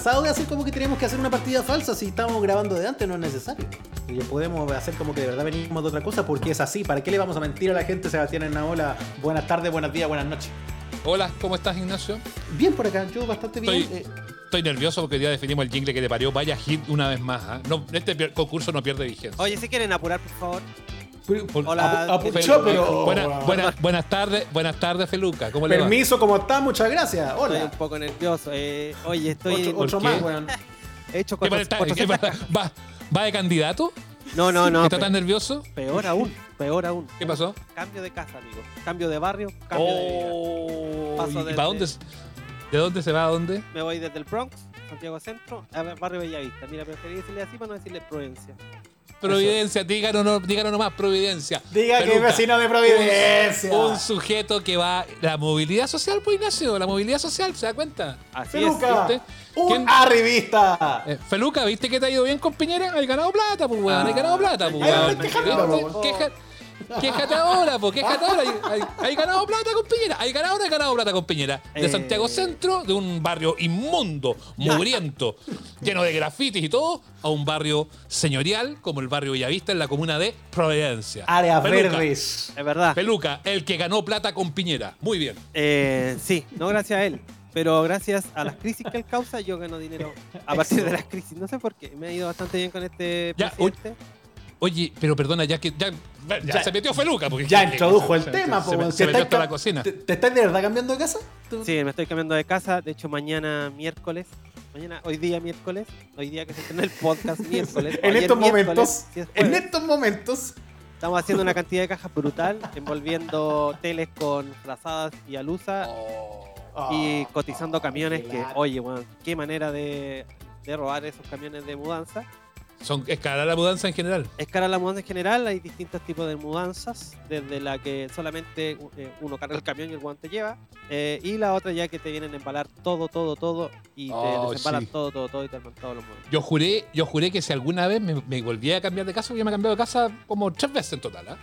Cansado de hacer como que tenemos que hacer una partida falsa si estamos grabando de antes, no es necesario. Y podemos hacer como que de verdad venimos de otra cosa porque es así. ¿Para qué le vamos a mentir a la gente, Sebastián Enaola? Buenas tardes, buenos días, buenas noches. Hola, ¿cómo estás, Ignacio? Bien por acá, yo bastante bien. Estoy, Eh, estoy nervioso porque ya definimos el jingle que te parió. Vaya hit una vez más. ¿ah? No, este concurso no pierde vigencia. Oye, si quieren apurar, por favor. Hola, pero. Buena- buena- buenas tardes, buenas tardes, Feluca. ¿Cómo le va? Permiso, ¿cómo está? Muchas gracias. Estoy un Hola. poco nervioso. Eh, oye, estoy. Qué? más, weón. He hecho ¿Qué cuatro, va, va- va de candidato? No, no, no. ¿Está tan nervioso? peor aún. Peor aún. ¿Qué pasó? Cambio de casa, amigo. Cambio de barrio, cambio de vida. Oh, Paso ¿y desde- para dónde? ¿De dónde se va a dónde? Me voy desde el Bronx, Santiago Centro, a barrio Bellavista. Mira, preferí decirle así para no decirle Providencia. Providencia, díganos, no, díganos nomás, Providencia. Diga que es vecino de Providencia. Un sujeto que va. La movilidad social, pues Ignacio, la movilidad social, ¿se da cuenta? Así Feluca, ¿viste? un ¿Quién? arribista. Eh, Feluca, ¿viste que te ha ido bien con Piñera? Hay ganado plata, pues weón, hay ganado plata, pues weón. Quéjate ahora, pues, quéjate ahora. Hay, hay- hay ganado plata con Piñera. Hay ganado no hay ganado plata con Piñera. De Eh. Santiago Centro, de un barrio inmundo, mugriento, lleno de grafitis y todo, a un barrio señorial como el barrio Villavista en la comuna de Providencia. Feluca, verdes. Es verdad. Feluca, el que ganó plata con Piñera. Muy bien. Eh, sí, no gracias a él. Pero gracias a las crisis que él causa, yo gano dinero a partir de las crisis. No sé por qué. Me ha ido bastante bien con este Ya, presidente. Oye, pero perdona, ya que ya, ya Ya- se metió Feluca. Porque Ya introdujo el se- tema, se, po, se, se metió hasta la cocina. ¿Te, te estás de verdad cambiando de casa? ¿Tú- Sí, me estoy cambiando de casa. De hecho, mañana miércoles. Mañana, hoy día miércoles. Hoy día que se estrena el podcast miércoles. En estos momentos, si es en estos momentos, Estamos haciendo una cantidad de cajas brutal, envolviendo teles con frazadas y alusa y cotizando camiones que, oye, bueno, qué manera de, de robar esos camiones de mudanza. Son, es cara la mudanza en general. Es cara la mudanza en general, hay distintos tipos de mudanzas, desde la que solamente eh, uno carga el camión y el guante lleva, eh, y la otra ya que te vienen a embalar todo, todo, todo, y te Oh, desembalan sí. todo, todo, todo, y te arman todos los muebles. Yo juré, yo juré que si alguna vez me, me volvía a cambiar de casa, porque yo me he cambiado de casa como tres veces en total, ¿ah?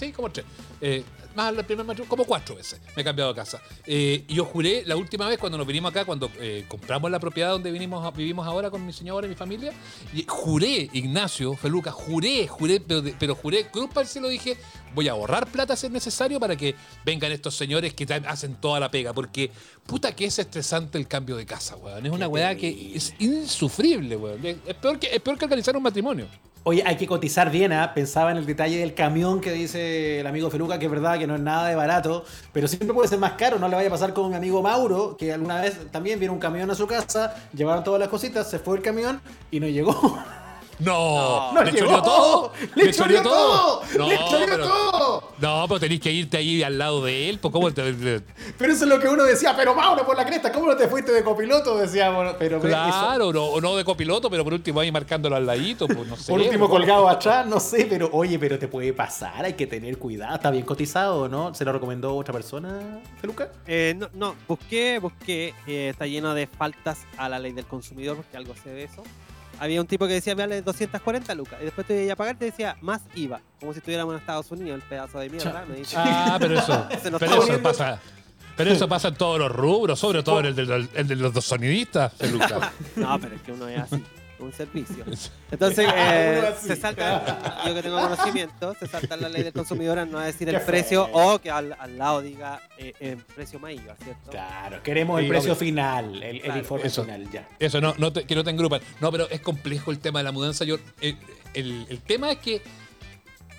Sí, como tres. Eh, más el primer matrimonio, como cuatro veces me he cambiado de casa. Eh, y yo juré la última vez cuando nos vinimos acá, cuando eh, compramos la propiedad donde vinimos, vivimos ahora con mi señora y mi familia, y juré, Ignacio, Feluca, juré, juré, pero, pero juré, cruz para el cielo, dije, voy a ahorrar plata si es necesario para que vengan estos señores que hacen toda la pega, porque puta que es estresante el cambio de casa, weón. Es una weá que es insufrible, weón. Es es peor que, es peor que organizar un matrimonio. Oye, hay que cotizar bien, ¿ah? Pensaba en el detalle del camión que dice el amigo Feluca, que es verdad que no es nada de barato, pero siempre puede ser más caro. No le vaya a pasar con mi amigo Mauro, que alguna vez también vino un camión a su casa, llevaron todas las cositas, se fue el camión y no llegó. No, ¡No le llegó! choreó todo. ¡Le choreó todo! No, ¡Le choreó pero, todo! no, pero tenés que irte ahí al lado de él. Pues, ¿cómo te- Pero eso es lo que uno decía, pero Mauro, por la cresta, ¿cómo no te fuiste de copiloto? Decíamos, pero eso- Claro, no, o no de copiloto, pero por último ahí marcándolo al ladito, pues no sé. Por último, pues. colgado atrás, no sé, pero oye, pero te puede pasar, hay que tener cuidado. ¿Está bien cotizado o no? ¿Se lo recomendó otra persona, Feluca? Eh, no, no, busqué, busqué, eh, está lleno de faltas a la ley del consumidor, porque algo sé de eso. Había un tipo que decía, vale 240 lucas, y después te iba a pagar, te decía, más IVA, como si estuviéramos en Estados Unidos, el pedazo de mierda, me dice. Ah, pero eso, pero eso pasa. Pero eso pasa en todos los rubros, sobre todo en el de, el de los sonidistas, Feluca. No, pero es que uno es así, un servicio. Entonces, eh, se salta, yo que tengo conocimiento, se salta la ley del consumidor a no decir el precio o que al, al lado diga eh, el precio IVA, ¿cierto? Claro, queremos el precio obvio. final, el, el informe eso. final, ya. Eso, no, no te- que no te engrupan. No, pero es complejo el tema de la mudanza. Yo, el, el- el tema es que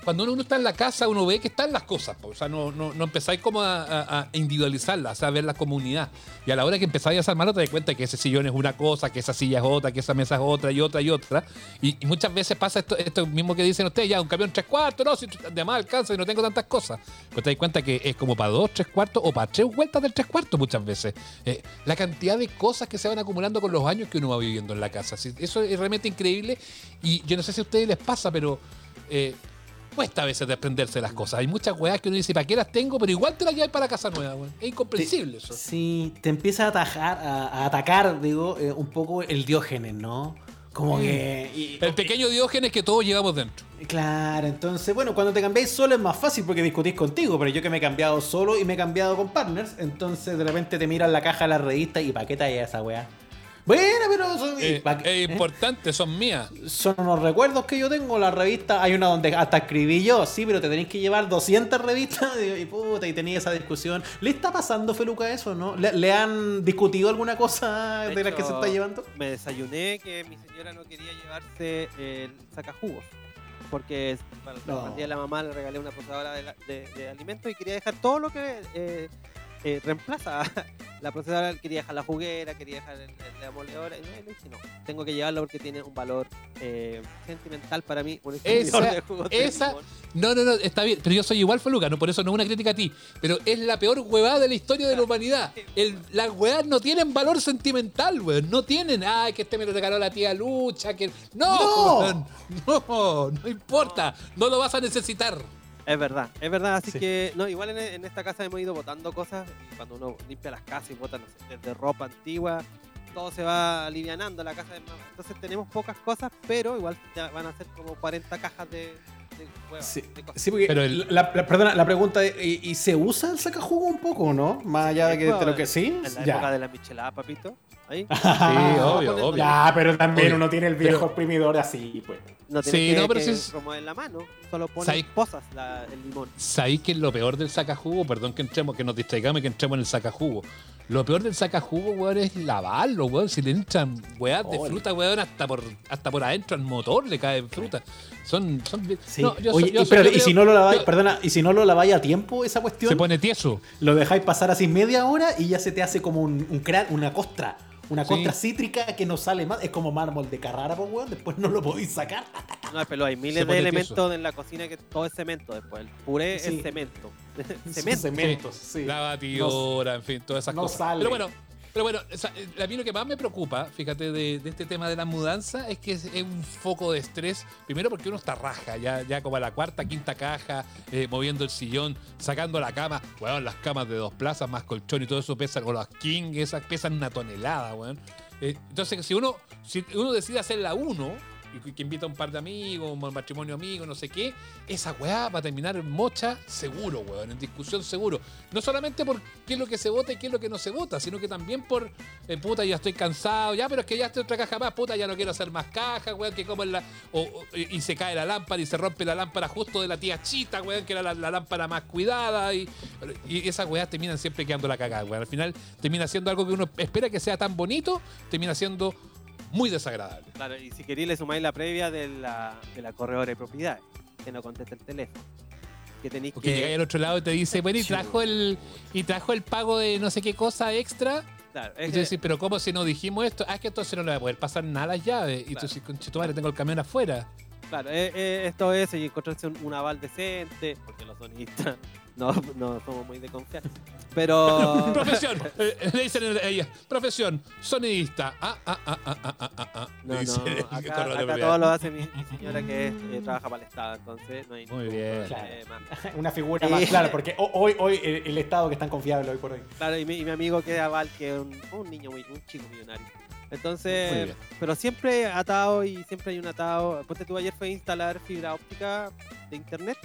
cuando uno, está en la casa, uno ve que están las cosas. O sea, no, no, no empezáis como a, a- a individualizarlas, a ver la comunidad. Y a la hora que empezáis a desarmarlo, te das cuenta que ese sillón es una cosa, que esa silla es otra, que esa mesa es otra y otra y otra. Y, muchas veces pasa esto, esto mismo que dicen ustedes, ya, un camión tres cuartos, no, si de más alcanza y no tengo tantas cosas. Pero te das cuenta que es como para dos, tres cuartos o para tres vueltas del tres cuartos muchas veces. Eh, la cantidad de cosas que se van acumulando con los años que uno va viviendo en la casa. Eso es realmente increíble. Y yo no sé si a ustedes les pasa, pero... eh, cuesta a veces desprenderse de las cosas. Hay muchas weas que uno dice, ¿para qué las tengo? Pero igual te las llevas para casa nueva, weón. Es incomprensible eso. Sí, te empieza a, atajar, a, a atacar, digo, eh, un poco el diógenes, ¿no? Como que... y- El pequeño diógenes que todos llevamos dentro. Claro, entonces, bueno, cuando te cambiáis solo es más fácil porque discutís contigo, pero yo que me he cambiado solo y me he cambiado con partners, entonces de repente te miran la caja de la revista y ¿para qué talla esa weá? Bueno, pero son, Eh, es ¿eh? importante, son mías. son unos recuerdos que yo tengo. La revista, hay una donde hasta escribí yo, sí, pero te tenéis que llevar 200 revistas y, y puta, y tenía esa discusión. ¿Le está pasando, Feluca, eso, no? ¿Le, le han discutido alguna cosa de, las que se está llevando? Me desayuné que mi señora no quería llevarse el sacajugos. Porque para el No. día de la mamá le regalé una procesadora de, la- de- de alimentos y quería dejar todo lo que eh, eh, reemplaza la procesadora. Quería dejar la juguera, quería dejar el, el- la moledora. Y no, no, tengo que llevarlo porque tiene un valor eh, sentimental para mí. Un Esa- de esa-. No, no, no, está bien. Pero yo soy igual, Feluca, no por eso no es una crítica a ti. Pero es la peor huevada de la historia de la humanidad. El- las huevadas no tienen valor sentimental, weón. No tienen. Ay, que este me lo regaló la tía Lucha. que No. No, no importa. No lo vas a necesitar. Es verdad, es verdad, así Sí. que no, igual en, en esta casa hemos ido botando cosas y cuando uno limpia las casas y bota no sé, desde ropa antigua, todo se va alivianando la casa de mamá. Entonces tenemos pocas cosas, pero igual ya van a ser como 40 cajas de, Sí, de cosas. sí, porque Pero el- la, la- perdona, la pregunta es, ¿y, y se usa el sacajugo un poco o no? Más allá de, que, de lo que sí. En la época Ya. de la michelada, papito. Ahí. Sí, obvio, obvio. Ya, pero también Oye, uno tiene el viejo exprimidor así, pues. No tiene Sí, que, no, pero que sí es- promover la mano, solo ponen ¿Sabes? posas la- el limón. ¿Sabéis que es lo peor del sacajugo? Perdón que entremos, que nos distraigamos y que entremos en el sacajugo. Lo peor del sacajugo, weón, es lavarlo, weón. Si le entran weas de fruta, weón, hasta por, hasta por adentro al motor le cae fruta. Son, son Sí. No, yo Oye, soy- yo y, pero, yo y si no lo laváis, perdona, y si no lo laváis a tiempo esa cuestión, Se pone tieso. lo dejáis pasar así media hora y ya se te hace como un, un cra- una costra. Una Sí. costra cítrica que no sale más. Es como mármol de Carrara, pues, weón. Después no lo podéis sacar. No, pero hay miles de elementos en la cocina que todo es cemento después. El puré Sí. es cemento. Cemento. cementos, sí. La batidora, en fin, todas esas no cosas. sale. Pero bueno, pero bueno, esa- a mí lo que más me preocupa, fíjate, de, este tema de la mudanza es que es, un foco de estrés. Primero porque uno está raja, ya, ya como a la cuarta, quinta caja, eh, moviendo el sillón, sacando la cama. Weón, las camas de dos plazas más colchón y todo eso pesan, o las king, esas pesan una tonelada, weón. Eh, entonces, si uno, si uno decide hacer la uno, y que invita a un par de amigos, un matrimonio amigo, no sé qué, esa weá va a terminar en mocha seguro, weón, en discusión seguro. No solamente por qué es lo que se vota y qué es lo que no se vota, sino que también por, eh, puta, ya estoy cansado, ya, pero es que ya estoy otra caja más, puta, ya no quiero hacer más cajas, weón, que como en la... O, y se cae la lámpara y se rompe la lámpara justo de la tía Chita, weón, que era la, la lámpara más cuidada, y, y esas weas terminan siempre quedando la cagada, weón. Al final termina siendo algo que uno espera que sea tan bonito, termina siendo muy desagradable. Claro, y si queréis le sumáis la previa de la, de la corredora de propiedades, que no contesta el teléfono. Que tenéis Porque que... llega al otro lado y te dice, bueno, y trajo el y trajo el pago de no sé qué cosa extra. Claro, Y es tú que- decís, pero ¿cómo si no dijimos esto? Ah, es que entonces no le va a poder pasar nada a las llaves. Y tú dices, conchetumare, tengo el camión afuera. Claro, eh, eh, esto es y encontrarse un, un aval decente, porque los sonistas no, no somos muy de confiar. Pero. Profesión. eh, le dicen a ella, profesión, sonidista. Ah, ah, ah, ah, ah, ah, ah, ah. No, dice no, el acá, de acá propiedad. todo lo hace mi, mi señora que eh, trabaja para el Estado, entonces no hay Muy ningún bien. problema. Una figura Sí. más clara, porque ho- hoy, hoy el, el Estado que es tan confiable hoy por hoy. Claro, y mi, y mi amigo que es aval, que es un, un niño, muy, un chico millonario. Muy Entonces, bien. pero siempre atado y siempre hay un atado. Ponte tú ayer fue a instalar fibra óptica de internet.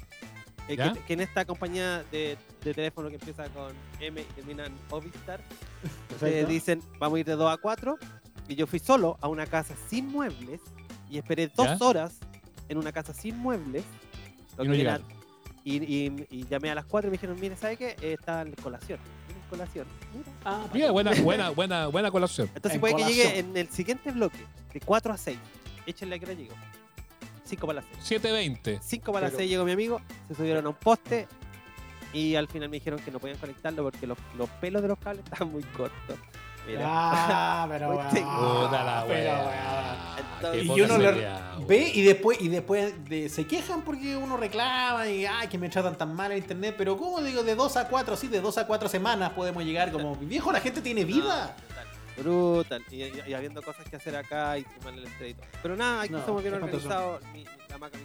Eh, que, que en esta compañía de, de teléfono que empieza con M y termina en Perfecto. dicen vamos a ir de 2 a 4. Y yo fui solo a una casa sin muebles y esperé dos ¿Ya? horas en una casa sin muebles. lo Y no y, y- y llamé a las 4 y me dijeron, mire, ¿sabe qué? Eh, está en colación. En colación. Mira. Ah, Mira, buena, buena, buena, buena colación. Entonces En puede que llegue en el siguiente bloque, de 4 a 6. Échenle a que hora llego. 5 para las 6. 720. 5 para las Pero- 6 llegó mi amigo, se subieron a un poste y al final me dijeron que no podían conectarlo porque los, los pelos de los cables estaban muy cortos. Mira. Ah, pero weón. Puta la pero wea. weón. Entonces- Qué Y poca uno le- seriedad, weón. Ve y después, y después de- se quejan porque uno reclama y ay que me tratan tan mal en internet, pero ¿cómo digo? De dos a cuatro, sí, de dos a cuatro semanas podemos llegar como viejo, la gente tiene vida. Brutal. Y, y- y habiendo cosas que hacer acá y sumarle el todo. Pero nada, aquí No, somos bien organizados. Mi- la maca,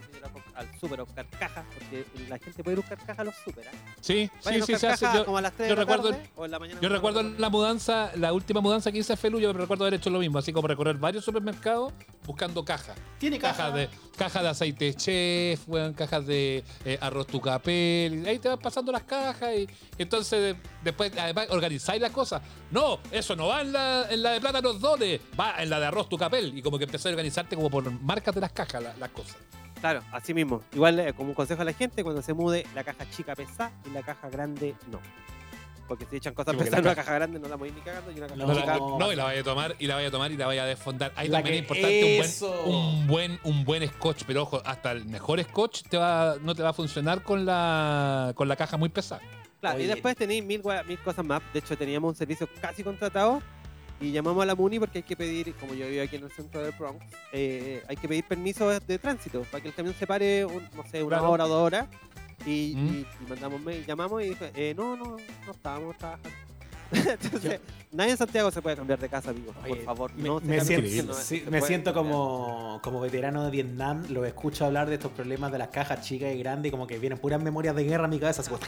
al súper a buscar cajas, porque la gente puede ir a buscar cajas a los súper. ¿eh? Sí, Vayan sí, sí, se hace. cajas Yo, como a las 3 yo de la recuerdo- tarde o en la mañana. yo recuerdo la mudanza, la última mudanza que hice a Felu, yo recuerdo haber hecho lo mismo, así como recorrer varios supermercados buscando cajas. Tiene caja. Cajas de, cajas de aceite chef, weón, cajas de eh, arroz tucapel. y Ahí te van pasando las cajas y entonces de- después además organizáis las cosas. No, eso no va en la, en la de plátanos dones, va en la de arroz tucapel. Y como que empecé a organizarte como por marcas de las cajas, la- las cosas. Claro, así mismo. Igual, eh, como un consejo a la gente, cuando se mude, la caja chica pesa y la caja grande no. Porque si echan cosas pesadas en una caja grande no la voy ni cagando y una caja No, No, chica. no, y la vaya a tomar, y la vaya a tomar y la vaya a desfondar. Ahí La también es que- importante eso. un buen, un buen, un buen scotch, pero ojo, hasta el mejor scotch te va, no te va a funcionar con la, con la caja muy pesada. Claro, y Oye. después tenéis mil, gua- mil cosas más. De hecho, teníamos un servicio casi contratado y llamamos a la MUNI porque hay que pedir, como yo vivo aquí en el centro del Bronx, eh, hay que pedir permiso de, tránsito para que el camión se pare, un- no sé, una Claro. hora o dos horas. Y, Mm. y- y mandamos mail, llamamos y dijo, eh, no, no, no estábamos trabajando. Entonces, nadie en Santiago se puede cambiar de casa, amigos. Por Oye, favor, me, no me siento, sí, me siento como, como veterano de Vietnam, lo escucho hablar de estos problemas de las cajas chicas y grandes, y como que vienen puras memorias de guerra a mi cabeza, así como,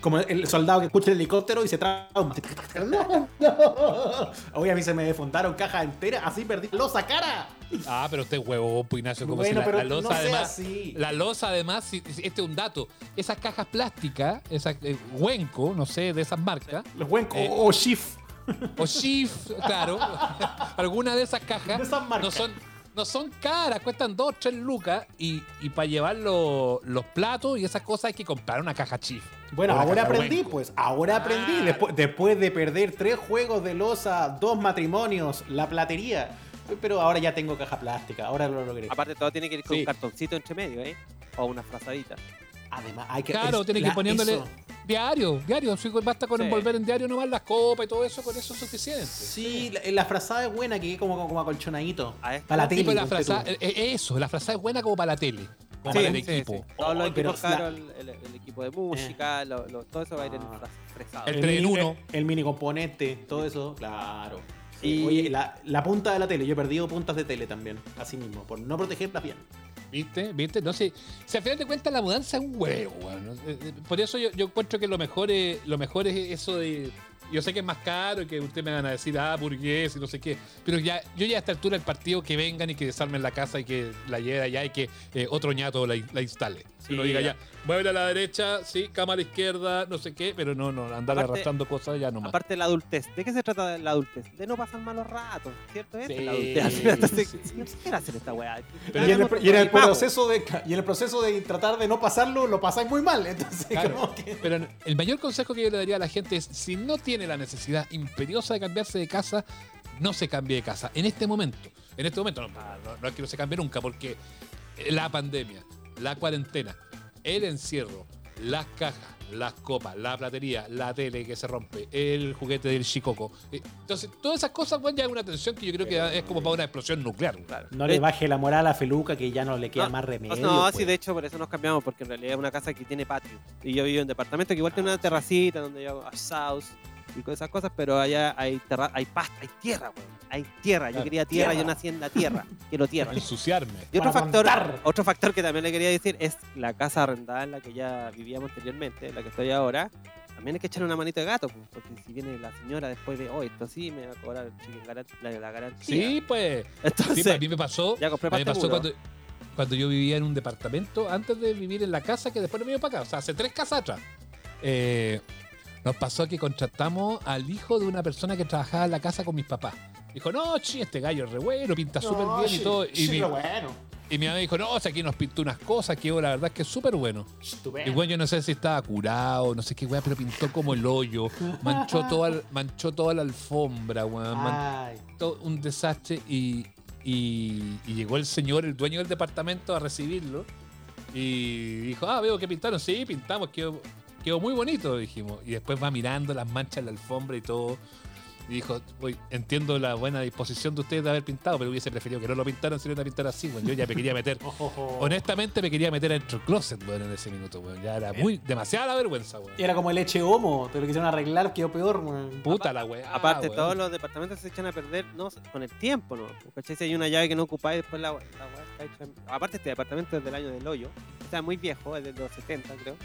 como el soldado que escucha el helicóptero y se trauma. No, no. Oye, a mí se me defundaron cajas enteras, así perdí losa cara. Ah, pero usted es huevo, pues Ignacio, como Bueno, si la, pero la losa no además. así. La losa además, este es un dato, esas cajas plásticas, esas eh, Huenco, no sé, de esas marcas, Los buen Eh, o Shift. o Shift, claro, alguna de esas cajas De esas marcas. no son, no son caras, cuestan 2, 3 lucas y, y para llevar lo- los platos y esas cosas hay que comprar una caja Shift. Bueno, ahora aprendí, Huenco. pues. Ahora aprendí. Claro. Después, después de perder tres juegos de losa, dos matrimonios, la platería. Pero ahora ya tengo caja plástica. Ahora lo logré. Aparte, todo tiene que ir con Sí. un cartoncito entre medio, ¿eh? O una frazadita. Además, hay que. Claro, tiene que ir poniéndole eso. diario, diario. basta con Sí. envolver en diario nomás las copas y todo eso, con eso es suficiente. Sí, la, la frazada es buena, que es como, como acolchonadito. Ah, es- Para la tele. la frazada, eh, eh, eso, la frazada es buena como para la tele, como Sí, para el sí, equipo. sí. Todos los Oh, pero equipos la- caros, el, el- el equipo de música, lo- lo- todo eso va a ir en Ah. fraz- fresado. El tres en mini, uno. El, el mini componente, todo eso, claro. Y- Oye, la, la punta de la tele, yo he perdido puntas de tele también, así mismo, por no protegerlas bien. ¿Viste? ¿Viste? No sé. Si al final de cuentas la mudanza es un huevo, weón. Eh, eh, Por eso yo, yo encuentro que lo mejor es, lo mejor es eso de. Yo sé que es más caro y que ustedes me van a decir, ah, burgués y no sé qué. Pero ya, yo ya a esta altura del partido que vengan y que desarmen la casa y que la lleven allá y que eh, otro ñato la, la instale. Si Sí, uno diga ya. ya, mueve a la derecha, sí, cama a la izquierda, no sé qué, pero no, no, andar Aparte- arrastrando cosas ya nomás. Aparte de la adultez, ¿de qué se trata de la adultez? De no pasar malos ratos, ¿cierto? Sí, la adultez. Entonces, sí. ¿qué quiere hacer esta weá? Pero y, en el, Hagamos y en el todo, proceso de, y en el proceso de tratar de no pasarlo, lo pasáis muy mal. Entonces, Claro, como que. Pero el mayor consejo que yo le daría a la gente es, si no tiene la necesidad imperiosa de cambiarse de casa, no se cambie de casa. En este momento, en este momento, no, no, no, no es que no se cambie nunca, porque la pandemia, la cuarentena, el encierro, las cajas, las copas, la platería, la tele que se rompe, el juguete del chicoco. eh, Entonces, todas esas cosas, bueno, ya es una tensión que yo creo que es como para una explosión nuclear. Claro. No le baje la moral a Feluca, que ya no le queda No, más remedio. No, pues. sí, de hecho, por eso nos cambiamos, porque en realidad es una casa que tiene patio. Y yo vivo en departamento que igual tiene una terracita donde yo hago asados y con esas cosas, pero allá hay terra hay pasta, hay tierra, weón. Hay tierra. Yo quería tierra, Tierra. yo nací en la tierra. Quiero tierra. Ensuciarme. Y otro Para factor, otro factor que también le quería decir es la casa arrendada en la que ya vivíamos anteriormente, en la que estoy ahora. También hay que echarle una manita de gato, pues, porque si viene la señora después de, oh, esto sí me va a cobrar la, la garantía. Sí, pues. Entonces, Sí, a mí me pasó. ya compré A mí me pasó cuando, cuando yo vivía en un departamento, antes de vivir en la casa, que después no me iba para acá, o sea, hace tres casas atrás. Eh, nos pasó que contratamos al hijo de una persona que trabajaba en la casa con mis papás. Dijo, no, chi, este gallo es re bueno, pinta súper No, bien sí, y todo. Y, sí, mi, bueno. y mi mamá dijo, no, o sea, aquí nos pintó unas cosas que la verdad es que es súper bueno. Estupendo. Y bueno, yo no sé si estaba curado, no sé qué weá, pero pintó como el hoyo. Manchó toda, el- manchó toda la alfombra, weón. un desastre y, y- y llegó el señor, el dueño del departamento, a recibirlo y dijo, ah, veo que pintaron, sí, pintamos, quedó, quedó muy bonito, dijimos. Y después va mirando las manchas en la alfombra y todo. Y dijo, "Oye, entiendo la buena disposición de ustedes de haber pintado, pero hubiese preferido que no lo pintaran, sino a pintar así, weón. Yo ya me quería meter. Honestamente me quería meter dentro del closet, weón, en ese minuto, weón. Ya era muy, demasiada la vergüenza, weón. Era como el leche homo, te lo quisieron arreglar, quedó peor, weón. Puta la weá. Aparte, weón. todos los departamentos se echan a perder no, con el tiempo, ¿no? ¿Cachai? Si hay una llave que no ocupáis, después la, la weá está hecha. en- Aparte, este departamento es del año del hoyo. Sea, muy viejo, es de los 70, creo.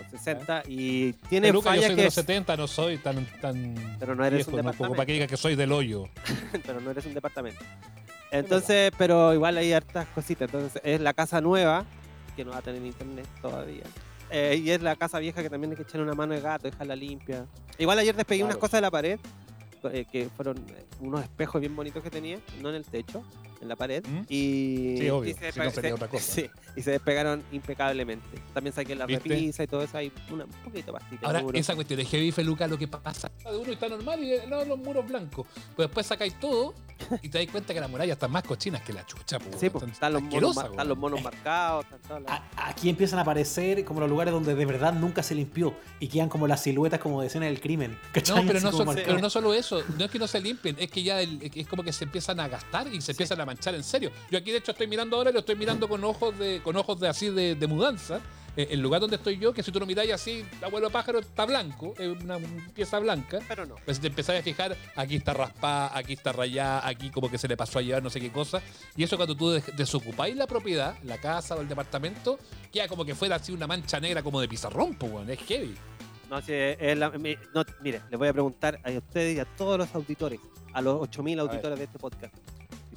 O 60. Y tiene Peluca, yo fallas soy de que. los 70, no soy tan, tan Pero no eres viejo, un no, como departamento. para que diga que soy del hoyo. pero no eres un departamento. Entonces, pero igual hay hartas cositas. Entonces, es la casa nueva, que no va a tener internet todavía. Eh, y es la casa vieja que también hay que echar una mano de gato, dejarla limpia. Igual ayer despegué unas cosas de la pared, eh, que fueron eh, unos espejos bien bonitos que tenía, no en el techo, en la pared. ¿Mm? Y, Sí, obvio, y se, si no se- otra cosa. sí, y se despegaron impecablemente. También saqué la ¿Viste? repisa y todo eso, hay una, un poquito pastita. Ahora, esa cuestión de heavy feluca, lo que pasa de uno está normal y no los muros blancos. Pues después sacáis todo y te das cuenta que las murallas están más cochinas que la chucha, po, Sí, weón. pues, Están están, están los monos marcados, están todas las- A- Aquí empiezan a aparecer como los lugares donde de verdad nunca se limpió y quedan como las siluetas como de escena del crimen. ¿cachai? No, pero no, marcadas. pero no solo eso, no es que no se limpien, es que ya el- es como que se empiezan a gastar y se empiezan a manchar en serio. Yo aquí de hecho estoy mirando ahora y lo estoy mirando con ojos de, con ojos de así de, de mudanza. Eh, el lugar donde estoy yo, que si tú lo miráis así, el abuelo pájaro está blanco, es una pieza blanca. Pero no. Pues si te empezás a fijar, aquí está raspada, aquí está rayada, aquí como que se le pasó a llevar no sé qué cosa. Y eso cuando tú des- desocupáis la propiedad, la casa o el departamento, queda como que fuera así una mancha negra como de pizarrón, pues, weón, es heavy. No, si es la- mi- no, mire, les voy a preguntar a ustedes y a todos los auditores, a los 8000 auditores de este podcast.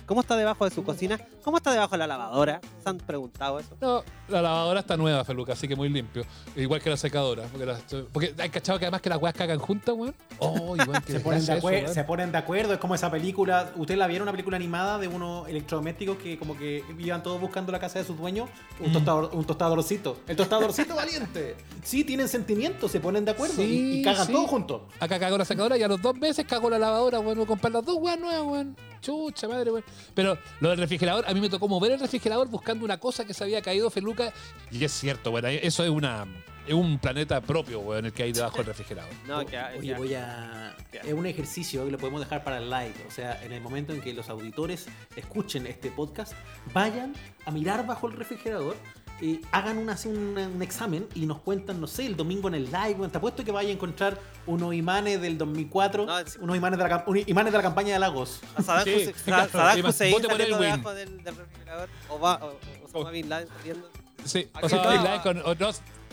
¿Cómo está debajo de su cocina? ¿Cómo está debajo de la lavadora? ¿Se han preguntado eso? No, la lavadora está nueva, Feluca, así que muy limpio. Igual que la secadora. Porque, las- porque hay cachado que además que las weas cagan juntas, weón. Oh, igual que Se ponen, de desgracia eso, acuer- weón. se ponen de acuerdo, es como esa película. ¿Ustedes la vieron? Una película animada de unos electrodomésticos que como que iban todos buscando la casa de sus dueños. Un, Mm. tostador, un tostadorcito. El tostadorcito valiente. Sí, tienen sentimientos, se ponen de acuerdo y- cagan sí. todos juntos. Acá cagó la secadora y a los dos meses cagó la lavadora, weón. Voy a comprar las dos weas nuevas, weón. Chucha madre, weón. Pero lo del refrigerador, a mí me tocó mover el refrigerador buscando una cosa que se había caído, Feluca. Y es cierto, weón. Eso es una. Es un planeta propio, weón, el que hay debajo del refrigerador. No, que Oye, voy a. Es un ejercicio que lo podemos dejar para el live. O sea, en el momento en que los auditores escuchen este podcast, vayan a mirar bajo el refrigerador. Y hagan un, así un, un examen y nos cuentan, no sé, el domingo en el live. weón. Te apuesto que vaya a encontrar unos imanes del 2004, No, es- unos imanes de, la, cam- unos imanes de la campaña de Lagos. a Saddam Sí, Hussein- claro, Saddam sí, Hussein vote por saliendo Elwin. debajo del, del refrigerador. O, va, o, o Osama Bin Laden saliendo. Sí, o sea, está. Bin Laden con, o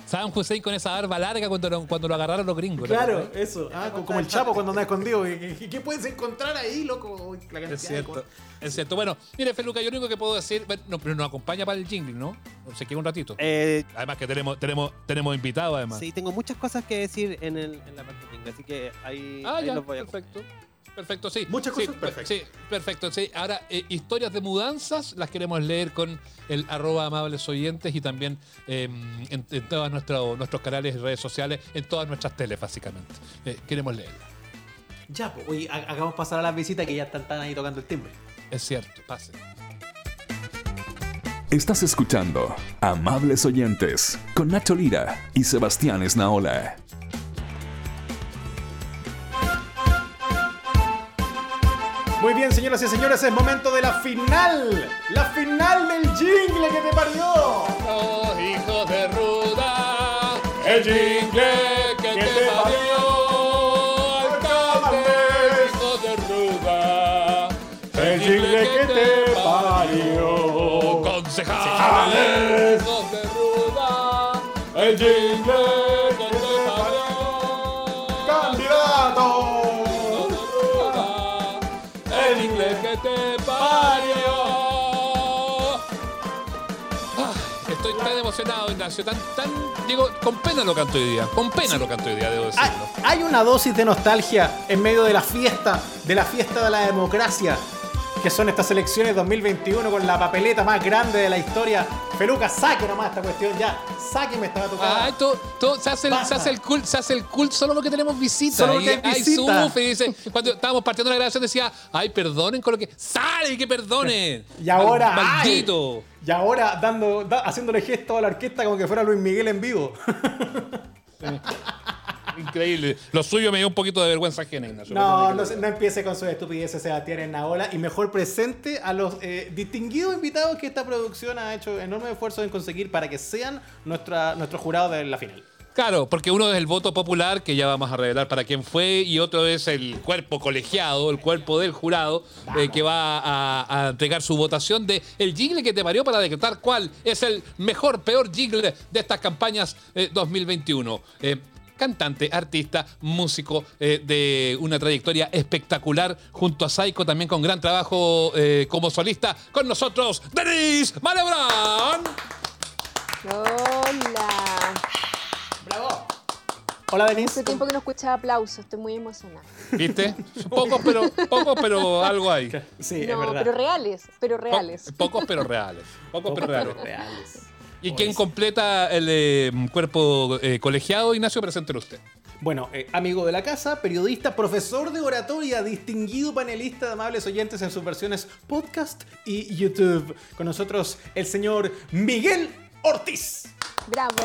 Saddam Hussein con esa barba larga cuando lo, cuando lo agarraron los gringos. ¿no? Claro, eso. Ah, co- como el Chapo cuando anda escondido. ¿Qué, puedes encontrar ahí, loco? La Es cierto, es cierto. Bueno, mire, Feluca, yo lo único que puedo decir, bueno, no, pero nos acompaña para el jingle, ¿no? Se queda un ratito. Eh, Además que tenemos, tenemos, tenemos invitados, además. sí, tengo muchas cosas que decir en, el, en la parte gringa, así que ahí, ah, ahí ya, los voy a perfecto. Perfecto, sí. Muchas Sí, cosas, perfecto. Sí, perfecto. Sí. Ahora, eh, historias de mudanzas las queremos leer con el arroba amables oyentes y también eh, en, en todos nuestros nuestros canales y redes sociales, en todas nuestras teles, básicamente. Eh, queremos leerlas. Ya, pues, oye, ha- hagamos pasar a las visitas que ya están, están ahí tocando el timbre. Es cierto, pase. Estás escuchando Amables Oyentes con Nacho Lira y Sebastián Esnaola. Muy bien, señoras y señores, es momento de la final. La final del jingle que te parió. Oh, hijos de ruda, el jingle que que te te parió, alcalde, hijos de ruda, El jingle que te parió. concejales, hijos de ruda, el jingle emocionado, Ignacio, tan, tan, digo, con pena lo canto hoy día, con pena lo canto hoy día, debo Hay, decirlo. hay una dosis de nostalgia en medio de la fiesta, de la fiesta de la democracia, que son estas elecciones 2021 con la papeleta más grande de la historia. Feluca, saque nomás esta cuestión ya. Sáqueme esta batucada. Ay, todo, todo- se, hace el, se hace el cult, se hace el cult solo porque tenemos visitas. Solo porque y, hay ay, visita. sufre, y dice, cuando estábamos partiendo la grabación decía, ay, perdonen con lo que. ¡Sale que perdonen! Y ahora, Mal- ay, ¡Maldito! Y ahora dando, da- haciéndole gesto a la orquesta como que fuera Luis Miguel en vivo. Increíble. Lo suyo me dio un poquito de vergüenza ajena, Ignacio. No, no, empiece con sus estupideces, Sebastián en Naola. Y mejor presente a los eh, distinguidos invitados que esta producción ha hecho enorme esfuerzo en conseguir para que sean nuestra, nuestro jurado de la final. Claro, porque uno es el voto popular, que ya vamos a revelar para quién fue, y otro es el cuerpo colegiado, el cuerpo del jurado, eh, que va a, a entregar su votación de el jingle que te parió para decretar cuál es el mejor, peor jingle de estas campañas eh, 2021. Eh, cantante, artista, músico eh, de una trayectoria espectacular junto a Saiko, también con gran trabajo eh, como solista. Con nosotros, Denise Malebrán. Hola. ¡Bravo! Hola, Denise. Hace tiempo que no escuchaba aplausos, estoy muy emocionada. ¿Viste? Pocos, pero, pocos, pero algo hay. Sí, es verdad. pero reales, pero Po- reales. Pocos pero reales. Pocos pero reales. reales. ¿Y quién completa el eh, cuerpo eh, colegiado, Ignacio? Preséntelo usted. Bueno, eh, amigo de la casa, periodista, profesor de oratoria, distinguido panelista de amables oyentes en sus versiones podcast y YouTube. Con nosotros el señor Miguel Ortiz. Bravo.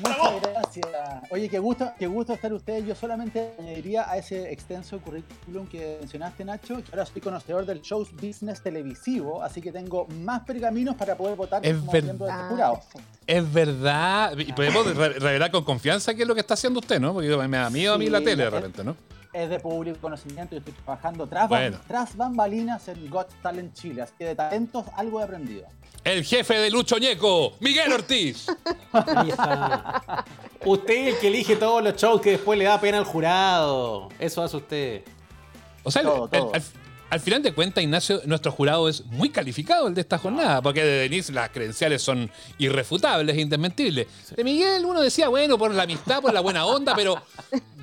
Muchas gracias. Oye, qué gusto, qué gusto estar ustedes. Yo solamente añadiría a ese extenso currículum que mencionaste, Nacho, que ahora soy conocedor del show business televisivo, así que tengo más pergaminos para poder votar Es como verdad. miembro de este jurado. Es verdad. Y podemos re- revelar con confianza qué es lo que está haciendo usted, ¿no? Porque me da miedo a mí la tele de repente, ¿no? Es de público conocimiento y estoy trabajando tras, Bueno. tras bambalinas en Got Talent Chile, así que de talentos algo he aprendido. El jefe de Lucho Ñeco, Miguel Ortiz. Usted es el que elige todos los shows que después le da pena al jurado. Eso hace usted. O sea, el- Todo, el- todo. Al, al final de cuentas, Ignacio, nuestro jurado es muy calificado el de esta jornada, porque de Denise las credenciales son irrefutables, indesmentibles. De Miguel uno decía, bueno, por la amistad, por la buena onda, pero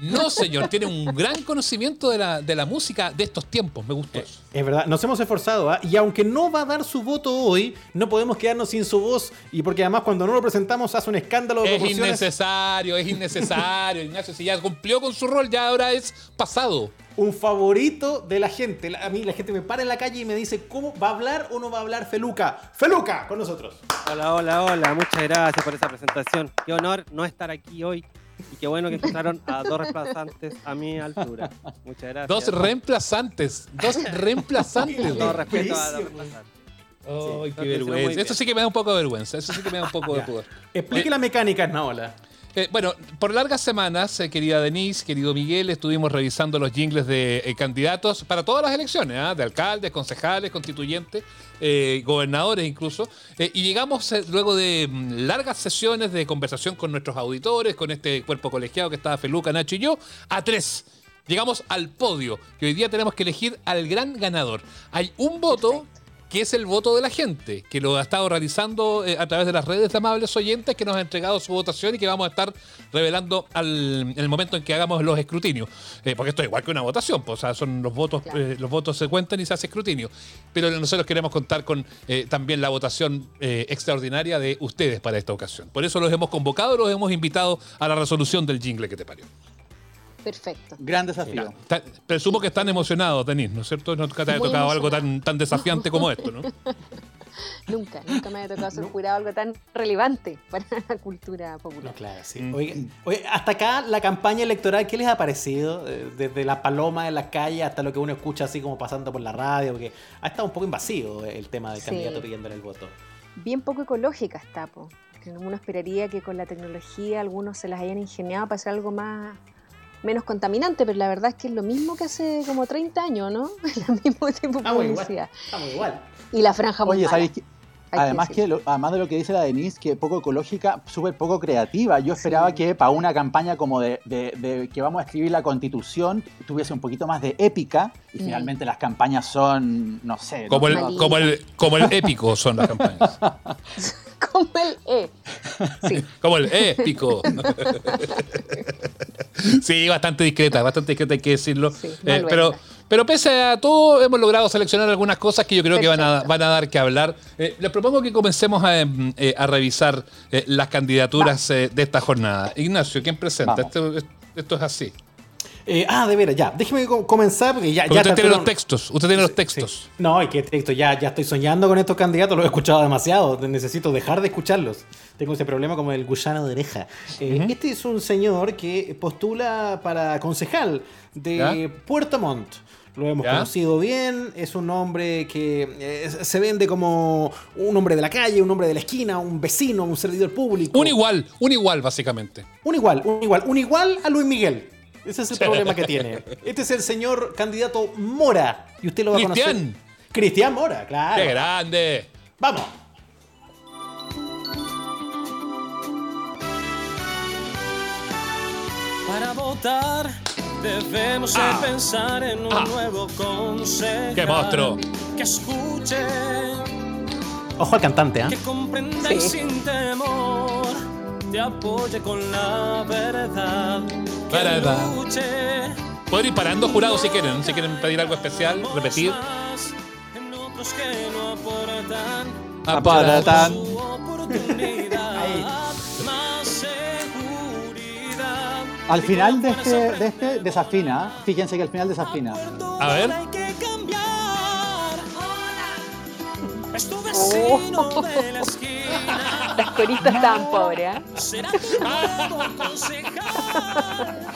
no, señor, tiene un gran conocimiento de la, de la música de estos tiempos, me gustó eso. Es verdad, nos hemos esforzado, ¿ah? y aunque no va a dar su voto hoy, no podemos quedarnos sin su voz, y porque además cuando no lo presentamos hace un escándalo de Es proporciones. innecesario, es innecesario, Ignacio, si ya cumplió con su rol, ya ahora es pasado. Un favorito de la gente. A mí la gente me para en la calle y me dice, ¿cómo va a hablar o no va a hablar Feluca? Feluca, con nosotros. Hola, hola, hola. Muchas gracias por esa presentación. Qué honor no estar aquí hoy. Y qué bueno que encontraron a dos reemplazantes a mi altura. Muchas gracias. Dos reemplazantes, dos reemplazantes. Todo respeto a los Precio, reemplazantes. Ay, Sí, qué vergüenza. Eso sí que me da un poco de vergüenza. Eso sí que me da un poco de pudor. Explique la mecánica, Naola. Eh, bueno, por largas semanas, eh, querida Denise, querido Miguel, estuvimos revisando los jingles de eh, candidatos para todas las elecciones, ¿ah? de alcaldes, concejales, constituyentes, eh, gobernadores incluso, Eh, y llegamos luego de mm, largas sesiones de conversación con nuestros auditores, con este cuerpo colegiado que estaba Feluca, Nacho y yo, a tres. Llegamos al podio, que hoy día tenemos que elegir al gran ganador. Hay un voto que es el voto de la gente, que lo ha estado realizando eh, a través de las redes de amables oyentes, que nos ha entregado su votación y que vamos a estar revelando al- en el momento en que hagamos los escrutinios. Eh, porque esto es igual que una votación, pues, o sea, son los votos, Claro. eh, los votos se cuentan y se hace escrutinio. Pero nosotros queremos contar con también la votación extraordinaria de ustedes para esta ocasión. Por eso los hemos convocado, los hemos invitado a la resolución del jingle que te parió. Perfecto. Gran desafío. Presumo que están emocionados, Denis, ¿no es cierto? Nunca te ha tocado algo tan, tan desafiante como esto, ¿no? Nunca, nunca me había tocado ser jurado algo tan relevante para la cultura No, popular. claro, sí. Mm. Hasta acá la campaña electoral, ¿qué les ha parecido? Eh, Desde la paloma en las calles hasta lo que uno escucha así como pasando por la radio, porque ha estado un poco invasivo el tema del Sí. candidato pidiéndole el voto. Bien poco ecológica está, po. Uno esperaría que con la tecnología algunos se las hayan ingeniado para hacer algo más menos contaminante, pero la verdad es que es lo mismo que hace como 30 años, ¿no? El mismo tipo de Estamos igual. publicidad. Estamos igual. Y la franja muy Oye, mala, ¿sabéis qué? Hay Además, que lo- además de lo que dice la Denise, que poco ecológica, súper poco creativa. Yo esperaba Sí. que para una campaña como de, de- de que vamos a escribir la constitución tuviese un poquito más de épica y Mm. finalmente las campañas son, no sé. Como el, como, el, como el épico son las campañas. Como el E. Sí, Como el épico. Sí, bastante discreta, bastante discreta, hay que decirlo. Sí, Eh, pero, pero pese a todo, hemos logrado seleccionar algunas cosas que yo creo que van a, van a dar que hablar. Eh, les propongo que comencemos a, em, eh, a revisar eh, las candidaturas de esta jornada. Ignacio, ¿quién presenta? Esto, esto es así. Eh, ah, de veras, ya. Déjeme co- comenzar porque ya, Porque ya usted tiene los textos. Usted tiene los textos. sí. No, y qué texto. Ya, ya estoy soñando con estos candidatos. Los he escuchado demasiado. Necesito dejar de escucharlos. Tengo ese problema como el gusano de oreja. Eh, Este es un señor que postula para concejal de ¿Ya? Puerto Montt. Lo hemos ¿Ya? conocido bien. Es un hombre que eh, se vende como un hombre de la calle, un hombre de la esquina, un vecino, un servidor público. Un igual, un igual, básicamente. Un igual, un igual, un igual a Luis Miguel. Ese es el problema que tiene. Este es el señor candidato Mora. Y usted lo va a conocer. Cristian. Cristian Mora, claro. ¡Qué grande! Vamos. Para votar debemos de Ah. pensar en un Ah. nuevo consejo. ¡Qué monstruo! Que escuche, Ojo al cantante, ¿ah? que comprenda y sin temor te apoye con la verdad. Verdad. Pueden ir parando jurados si quieren. Si quieren pedir algo especial, repetir. en otros que no aportan Aportan. su oportunidad. más seguridad. Al final de este, de este desafina, fíjense que al final desafina. A ver. Es tu vecino de la esquina. Las coristas estaban pobres, ¿ah? Será tu nuevo concejal.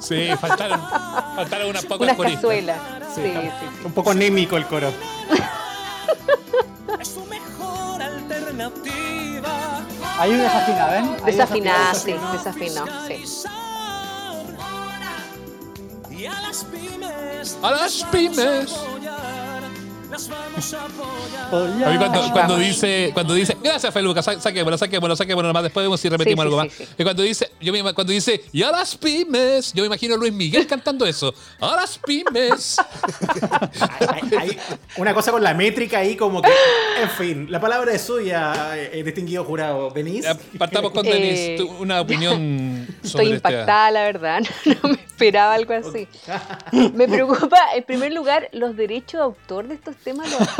Sí, faltaron, faltaron unas pocas Unas coristas. cazuelas. Sí, sí, sí. Un poco anémico el coro. Es tu mejor alternativa. Hay un desafina, ¿ven? Desafinada, sí, desafinado. desafinó, sí. Y a las pymes. A las las pymes. A mí cuando, dice, cuando dice, gracias Feluca, sa- saquémoslo, saquémoslo, saquémoslo nomás, después vemos si repetimos Sí, algo sí, más. sí. Y cuando dice, yo me, cuando dice, y a las pymes, yo me imagino a Luis Miguel cantando eso. A las pymes. Hay- hay una cosa con la métrica ahí como que... En fin, la palabra es suya, eh, distinguido jurado. ¿Venís? Ya, Partamos con Eh, Denis, tu- una opinión sobre Estoy este- impactada, la verdad. No me esperaba algo así. Me preocupa, en primer lugar, los derechos de autor de estos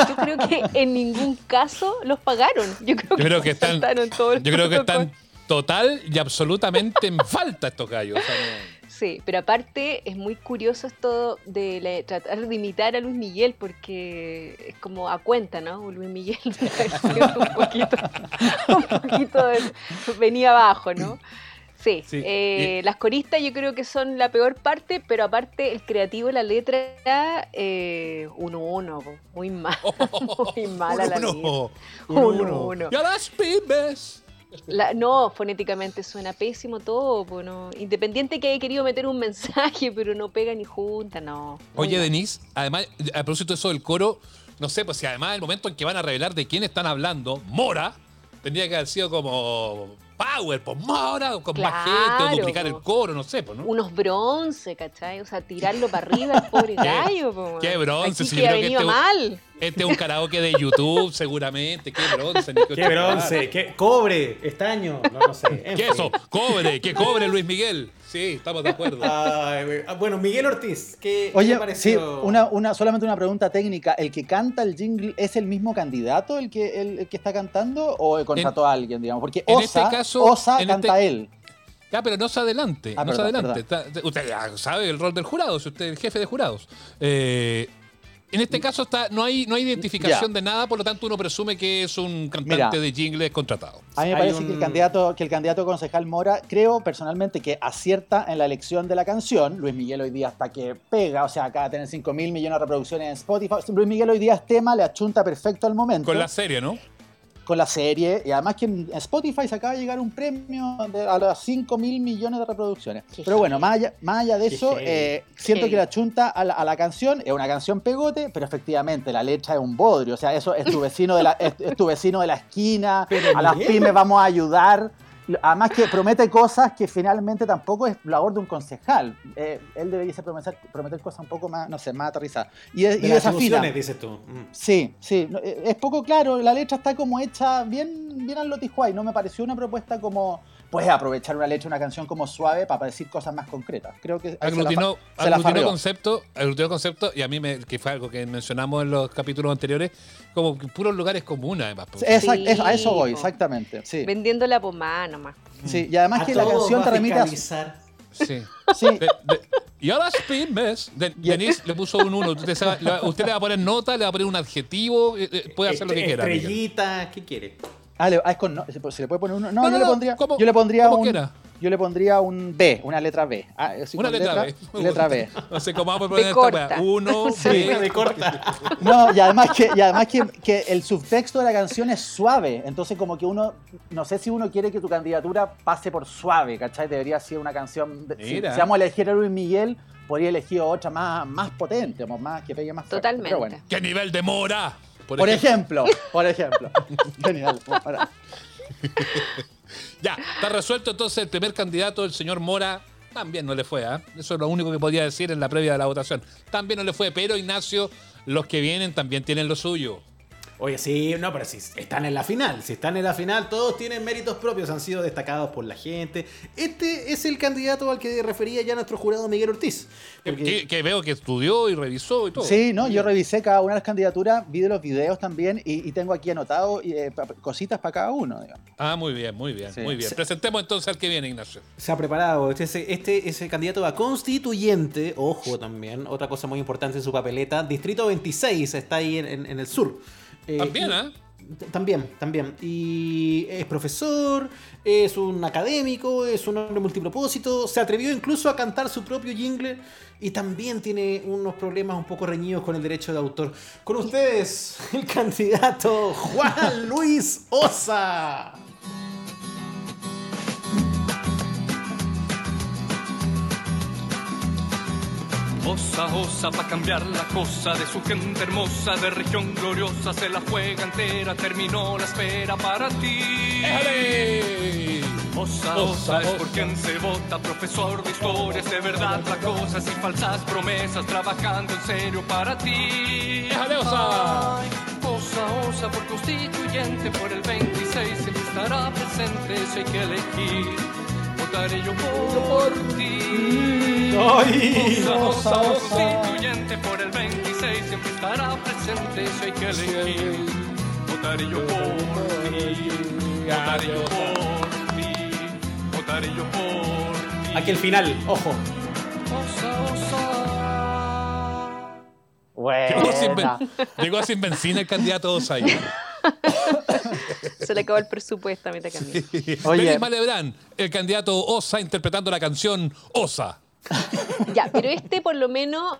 yo creo que en ningún caso los pagaron. Yo creo que, Yo creo que están, saltaron todos yo los creo que están protocolos. total y absolutamente en falta estos gallos. O sea, no- Sí, pero aparte es muy curioso esto de la- tratar de imitar a Luis Miguel porque es como a cuenta, ¿no? Luis Miguel un poquito, un poquito de- venía abajo, ¿no? Sí, Sí, eh, las coristas yo creo que son la peor parte, pero aparte el creativo la letra, eh, uno uno, po, muy mal, muy mala la Uno, letra. uno. Uno, uno. Y a las. La- no, fonéticamente suena pésimo todo, pues no. Independiente que haya querido meter un mensaje, pero no pega ni junta, no. Oye. Denise, además, a propósito de eso del coro, no sé, pues si además el momento en que van a revelar de quién están hablando, Mora, tendría que haber sido como Power, pues Mora, con más gente, o Claro, duplicar el coro, no sé, pues, ¿no? Unos bronce, ¿cachai? O sea, tirarlo para arriba al pobre gallo, po, qué bronce, Aquí si que yo ha creo que este- mal. Este es un karaoke de YouTube, seguramente. Qué bronce, ni ¡Qué bronce! ¡Qué cobre! ¡Estaño! No, no sé. en ¿Qué fin. eso? Cobre, que cobre Luis Miguel. Sí, estamos de acuerdo. Ay. Ah, bueno, Miguel Ortiz, ¿qué, qué Oye, te sí, una, una, solamente una pregunta técnica. ¿El que canta el jingle es el mismo candidato el que, el, el que está cantando o contrató a alguien, digamos? Porque en Osa, este caso- Osa en canta este- él. Ya, pero no se adelante, Ah, no se adelante. Está- usted ya sabe el rol del jurado, si usted es el jefe de jurados. Eh, en este caso está, no hay, no hay identificación Ya. de nada, por lo tanto uno presume que es un cantante Mira. de jingles contratado. A mí me Hay parece un- que, el candidato, que el candidato concejal Mora, creo personalmente que acierta en la elección de la canción. Luis Miguel hoy día hasta que pega, o sea, acaba de tener 5 mil millones de reproducciones en Spotify. Luis Miguel hoy día es tema, le achunta perfecto al momento. Con la serie, ¿no? Con la serie. Y además que en Spotify se acaba de llegar un premio de- a las 5 mil millones de reproducciones. Qué Pero bueno, más allá, más allá de Qué eso, eh, siento que la chunta a la, a la canción es una canción pegote, pero efectivamente la letra es un bodrio. O sea, eso es tu vecino de la, es, es tu vecino de la esquina, Pero a las pymes vamos a ayudar. Además que promete cosas que finalmente tampoco es labor de un concejal. Eh, él debería prometer, prometer cosas un poco más, no sé, más aterrizadas. Y, es- y De las desafina. atribuciones, dices tú. Mm. Sí, sí, eh, es poco claro, la letra está como hecha bien, bien al lotijuay, no me pareció una propuesta como, puedes aprovechar una letra, una canción como suave para decir cosas más concretas. Creo que se la Aglutinó, se la aglutinó farreó. concepto, aglutinó concepto, y a mí me, que fue algo que mencionamos en los capítulos anteriores, como puros lugares comunes además. pues. Sí, es- a eso voy, exactamente. Sí, Vendiendo la pomada nomás. sí, y además A que la canción te remite a. Sí. Sí, De- de- y ahora las pymes. De- Denise le puso un 1. Usted, usted le va a poner nota, le va a poner un adjetivo. eh, eh, puede hacer lo que quiera. Estrellita, ¿qué quiere? Ah, le, ah, es con no, ¿se, le puede poner uno? No, No, yo, no, le pondría, yo le pondría un. quiera. Yo le pondría un B, una letra B. Ah, sí, Una con letra B. Letra. B. No sé cómo vamos a poner esta corta. weá. Uno, Sí, B. de corta. No, y además que, y además que, que el subtexto de la canción es suave. Entonces, como que uno, no sé si uno quiere que tu candidatura pase por suave, ¿cachai? Debería ser una canción. de- si, Mira. si vamos a elegir a Luis Miguel, podría elegir otra más, más potente, más que pegue más fuerte. Totalmente. Pero bueno. ¿Qué nivel de mora? Por ejemplo, por ejemplo. Genial. Ya, está resuelto entonces el primer candidato, el señor Mora. También no le fue, ¿ah? Eso es lo único que podía decir en la previa de la votación. También no le fue, pero Ignacio, los que vienen también tienen lo suyo. Oye, sí, no, pero si están en la final, si están en la final, todos tienen méritos propios, han sido destacados por la gente. Este es el candidato al que refería ya nuestro jurado Miguel Ortiz. Porque- Que, que veo que estudió y revisó y todo. Sí, no, yo revisé cada una de las candidaturas, vi de los videos también y, y tengo aquí anotado eh, cositas para cada uno, digamos. Ah, muy bien, muy bien, Sí. muy bien. Presentemos entonces al que viene, Ignacio. Se ha preparado. Este, es- este es el candidato a constituyente. Ojo también. Otra cosa muy importante en su papeleta. Distrito 26 está ahí en, en- en el sur. Eh, También. T- También, también. Y es profesor, es un académico, es un hombre multipropósito. Se atrevió incluso a cantar su propio jingle y también tiene unos problemas un poco reñidos con el derecho de autor. Con ustedes, el candidato Juan Luis Osa. Osa, osa, pa' cambiar la cosa de su gente hermosa, de región gloriosa, se la juega entera, terminó la espera para ti. ¡Éjale! Osa, Osa, osa, es osa. por quien se vota, profesor de historia, es de verdad la cosa, sin falsas promesas, trabajando en serio para ti. ¡Éjale, Osa! Ay, Osa, osa, por constituyente, por el 26 siempre estará presente, eso hay que elegir. Yo por ti. ¡Ay! Osa, osa, constituyente por el 26 siempre estará presente, eso hay que elegir. Votaré yo por ti, votaré yo por ti, votaré yo por ti. Aquí el final, ojo. Osa, osa. Llegó sin, ben- llegó sin benzina el candidato. Se le acabó el presupuesto a mitad de camino. Oye. Denis Malebrán, el candidato Osa interpretando la canción Osa. Ya, pero este por lo menos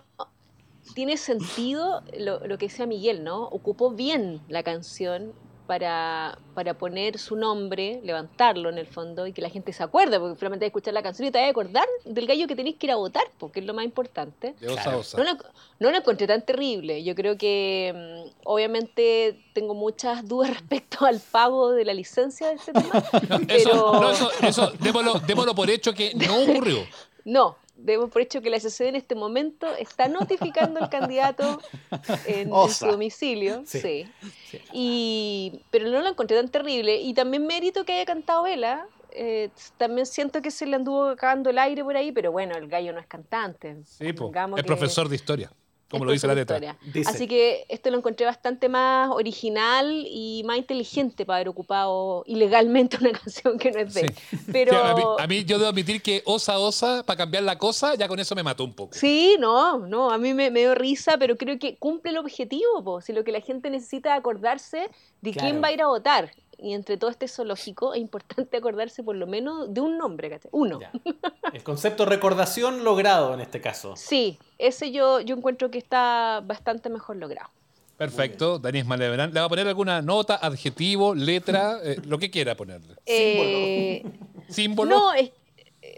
tiene sentido lo, lo que decía Miguel, ¿no? Ocupó bien la canción para, para poner su nombre, levantarlo en el fondo y que la gente se acuerde, porque finalmente de escuchar la canción y te vas a acordar del gallo que tenéis que ir a votar, porque es lo más importante. De Osa Claro. Osa. No lo, no lo encontré tan terrible. Yo creo que mm, obviamente tengo muchas dudas respecto al pago de la licencia de este tema. No, eso, pero no, eso, eso démoslo, démoslo por hecho que no ocurrió. no, demos por hecho que la SCD en este momento está notificando al candidato en, su domicilio. Sí. Sí. Sí. Y, pero no lo encontré tan terrible. Y también mérito que haya cantado Vela. Eh, también siento que se le anduvo cagando el aire por ahí, pero bueno, el gallo no es cantante. Sí, po. Es que- profesor de historia, como lo dice la letra. Dice. Así que esto lo encontré bastante más original y más inteligente para haber ocupado ilegalmente una canción que no es de él. Sí. Pero Sí, a, mí, a mí yo debo admitir que Osa Osa, para cambiar la cosa, ya con eso me mató un poco. Sí, no, no, a mí me, me dio risa, pero creo que cumple el objetivo, po, si lo que la gente necesita es acordarse de Claro. quién va a ir a votar. Y entre todo este zoológico es importante acordarse por lo menos de un nombre, ¿cachai? Uno. Ya. El concepto recordación logrado en este caso. Sí, ese yo, yo encuentro que está bastante mejor logrado. Perfecto, Daniel Malebrán. ¿Le va a poner alguna nota, adjetivo, letra, eh, lo que quiera ponerle? Eh, ¿Símbolo? no, es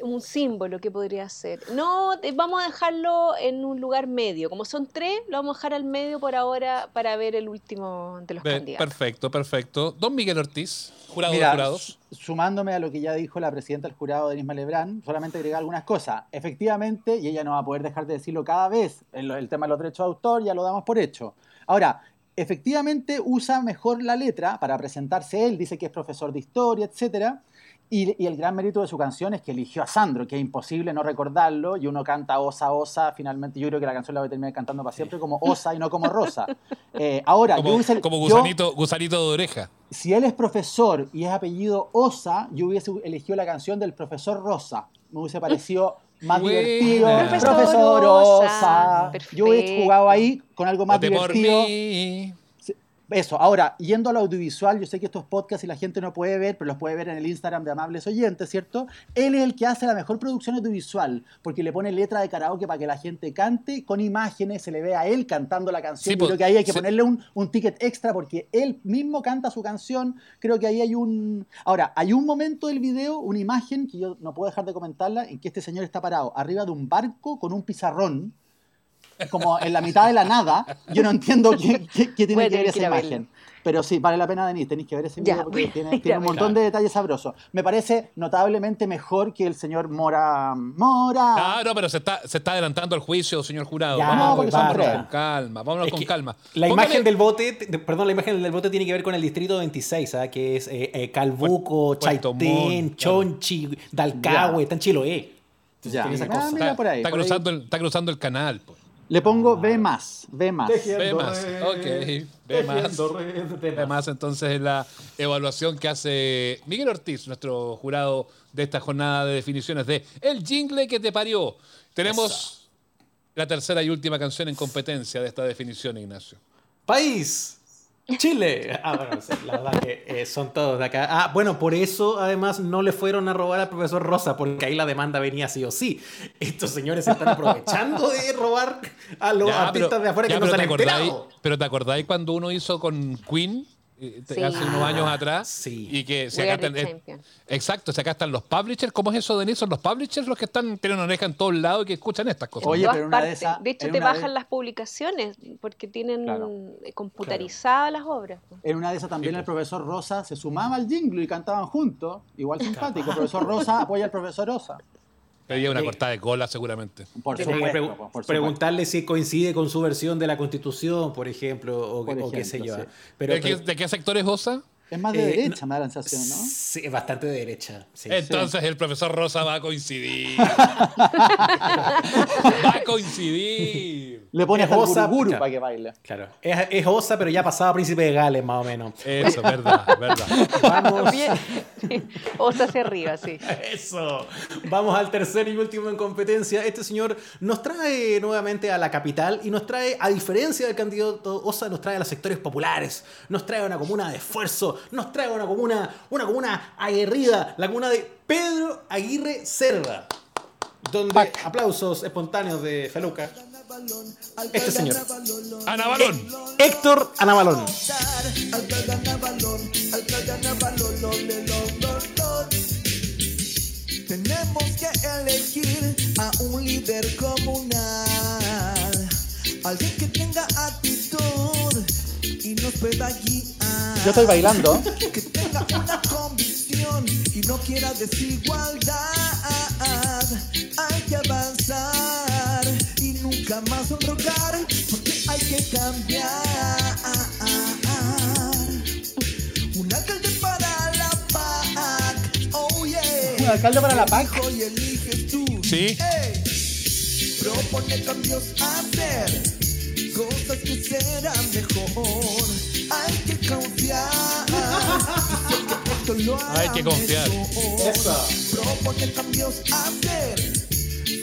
un símbolo que podría ser. No, te- vamos a dejarlo en un lugar medio. Como son tres, lo vamos a dejar al medio por ahora para ver el último de los Ve- candidatos. perfecto, perfecto. Don Miguel Ortiz, jurado de jurados. su- sumándome a lo que ya dijo la presidenta del jurado, Denise Malebrán, solamente agregar algunas cosas. Efectivamente, y ella no va a poder dejar de decirlo cada vez, el, el tema de los derechos de autor ya lo damos por hecho. Ahora, efectivamente usa mejor la letra para presentarse él, dice que es profesor de historia, etcétera. Y, y el gran mérito de su canción es que eligió a Sandro, que es imposible no recordarlo, y uno canta Osa, Osa, finalmente yo creo que la canción la voy a terminar cantando para siempre como Osa y no como Rosa. Eh, ahora, Como, yo hubiese- como yo- gusanito, gusanito de oreja. si él es profesor y es apellido Osa, yo hubiese elegido la canción del profesor Rosa. Me hubiese parecido más Buena. divertido. Profesor Profesor Osa. Osa. Yo he jugado ahí con algo más por divertido. mí. Eso, ahora, yendo al audiovisual, yo sé que estos podcasts y la gente no puede ver, pero los puede ver en el Instagram de Amables Oyentes, ¿cierto? Él es el que hace la mejor producción audiovisual, porque le pone letra de karaoke para que la gente cante, con imágenes, se le ve a él cantando la canción. Sí, pues, creo que ahí hay que sí. ponerle un, un ticket extra porque él mismo canta su canción. Creo que ahí hay un... Ahora, hay un momento del video, una imagen, que yo no puedo dejar de comentarla, en que este señor está parado arriba de un barco con un pizarrón, como en la mitad de la nada. Yo no entiendo qué, qué- qué tiene a que ver esa imagen. Pero sí, vale la pena, Denis, tenéis que ver ese video Ya, porque tiene, tiene un montón de detalles sabrosos. Me parece notablemente mejor que el señor Mora. ¡Mora! Ah, no, pero se está, se está adelantando el juicio, señor jurado. Ya, vámonos, son vámonos con calma, vámonos Es con calma. La Póngale- imagen del bote, perdón, la imagen del bote tiene que ver con el distrito 26, ¿ah? que es eh, eh, Calbuco, Chaitén, claro. Chonchi, Dalcahue, está en Chiloé. Entonces Ya. esa Ah, cosa. mira por ahí. está, por ahí. cruzando el, está cruzando el canal. pues. Le pongo B más. B más. Ve más, ok, ve más. Ve más entonces en la evaluación que hace Miguel Ortiz, nuestro jurado de esta jornada de definiciones de El Jingle que te parió. Tenemos la tercera y última canción en competencia de esta definición, Ignacio. País. Chile. Ah, bueno, sí, la verdad que eh, son todos de acá. Ah, bueno, por eso además no le fueron a robar al profesor Rosa, porque ahí la demanda venía sí o sí. Estos señores se están aprovechando de robar a los Ya, artistas pero- de afuera ya, que no se han enterado. Pero te acordáis cuando uno hizo con Queen Sí. hace unos años atrás sí. y que si We acá están, eh, exacto, si acá están los publishers, ¿cómo es eso, Denis? Son los publishers los que están tienen oreja en todos lados y que escuchan estas cosas. Oye, pero una de esas- De hecho, te una de- bajan las publicaciones porque tienen Claro. eh, computarizadas las obras. En una de esas también el profesor Rosa se sumaba al jingle y cantaban juntos. Igual simpático. El profesor Rosa apoya al profesor Rosa. Pedía una cortada de cola seguramente. Por supuesto. pregu- por supuesto. preguntarle si coincide con su versión de la Constitución, por ejemplo, o, Por o qué sé yo. ejemplo, sí. Pero, ¿De, qué, pero- de qué sector es Osa? Es más de Eh, derecha, me da la sensación, ¿no? Sí, es bastante de derecha. sí. Entonces el profesor Rosa va a coincidir. va a coincidir. Le pone guruguru claro. para que baile. Claro. Es, es Osa, pero ya pasaba Príncipe de Gales, más o menos. Eso, verdad, verdad. Vamos. Bien. o sea, hacia arriba, sí. Eso. Vamos al tercer y último en competencia. Este señor nos trae nuevamente a la capital y nos trae, a diferencia del candidato Osa, nos trae a los sectores populares, nos trae a una comuna de esfuerzo, nos trae una comuna, una comuna aguerrida, la comuna de Pedro Aguirre Cerda. Donde aplausos espontáneos de Feluca. Este señor. Ana Balón. Héctor Anabalón. Tenemos que elegir a un líder comunal, alguien que tenga actitud Yo estoy bailando. Que tenga una convicción y no quiera desigualdad. Hay que avanzar y nunca más sonrojar porque hay que cambiar. Un alcalde para la PAC. Oh yeah. Un alcalde para la PAC. Elijo y eliges tú. Sí. Ey. Propone cambios a hacer, cosas que serán mejor. Hay que confiar. Hay que confiar. Propone cambios a hacer,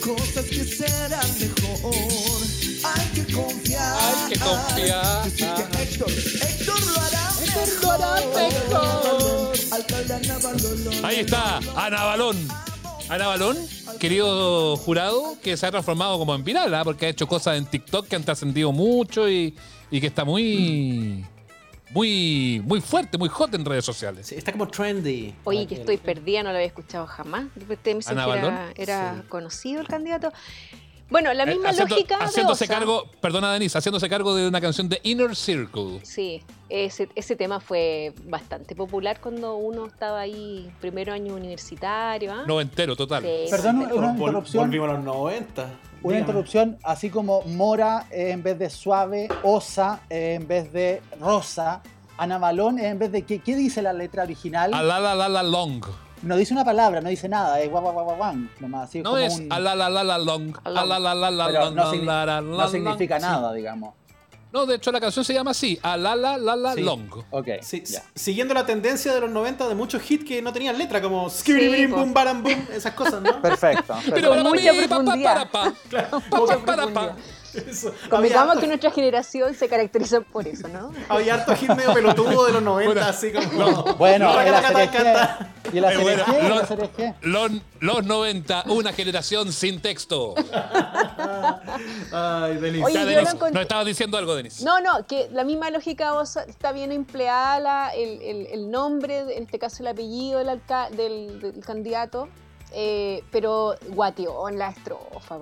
cosas que serán mejor. Hay que confiar. Hay que confiar. Sé que Héctor, Héctor lo hará mejor. Alcalde Ana Balolón. Ahí está, Ana Balón. Ana Balón, querido jurado, que se ha transformado como en viral, ¿ah? porque ha hecho cosas en TikTok que han trascendido mucho y, y que está muy, muy, muy fuerte, muy hot en redes sociales. Sí, está como trendy. Oye, que estoy perdida, no lo había escuchado jamás. Yo pensé ¿Ana que era, Balón? era Sí. conocido el candidato. Bueno, la Eh, misma haciendo- lógica de haciéndose Osa. cargo, perdona Denise, haciéndose cargo de una canción de Inner Circle. Sí, ese, ese tema fue bastante popular cuando uno estaba ahí primero año universitario. ¿ah? No entero, total. Sí, Perdón, bastante. una interrupción. Volvimos a los 90. Una Dígame. interrupción, así como Mora eh, en vez de suave, Osa eh, en vez de rosa, Ana Balón en vez de qué, ¿qué dice la letra original? A la la la la long. No dice una palabra, no dice nada, es guau guau guau guau guau, nomás así No como es un- a la la la la long. A la la la la long. no, la, signi- la, la, no la, significa sí. nada, digamos. No, de hecho la canción se llama así, Alala Lala Sí. Long. Ok. Sí, ya. Siguiendo la tendencia de los 90 de muchos hits que no tenían letra, como. Boom Baram Boom, esas cosas, ¿no? Perfecto. Pero para mucha. Eso. Convengamos harto, que nuestra generación se caracteriza por eso, ¿no? había harto hit medio pelotudo de los 90, así como. Bueno, Taca, en la serie. G. ¿Y la Eh, serie bueno, G? ¿Y en lo- la serie G? Los, los 90, una generación sin texto. Ay, Denis. Oye, Denis, lo encont- nos estabas diciendo algo, Denis. No, no, que la misma lógica vos está bien empleada, la- el, el- el nombre, en este caso el apellido del, alca- del, del candidato, eh, pero guateó en la estrofa.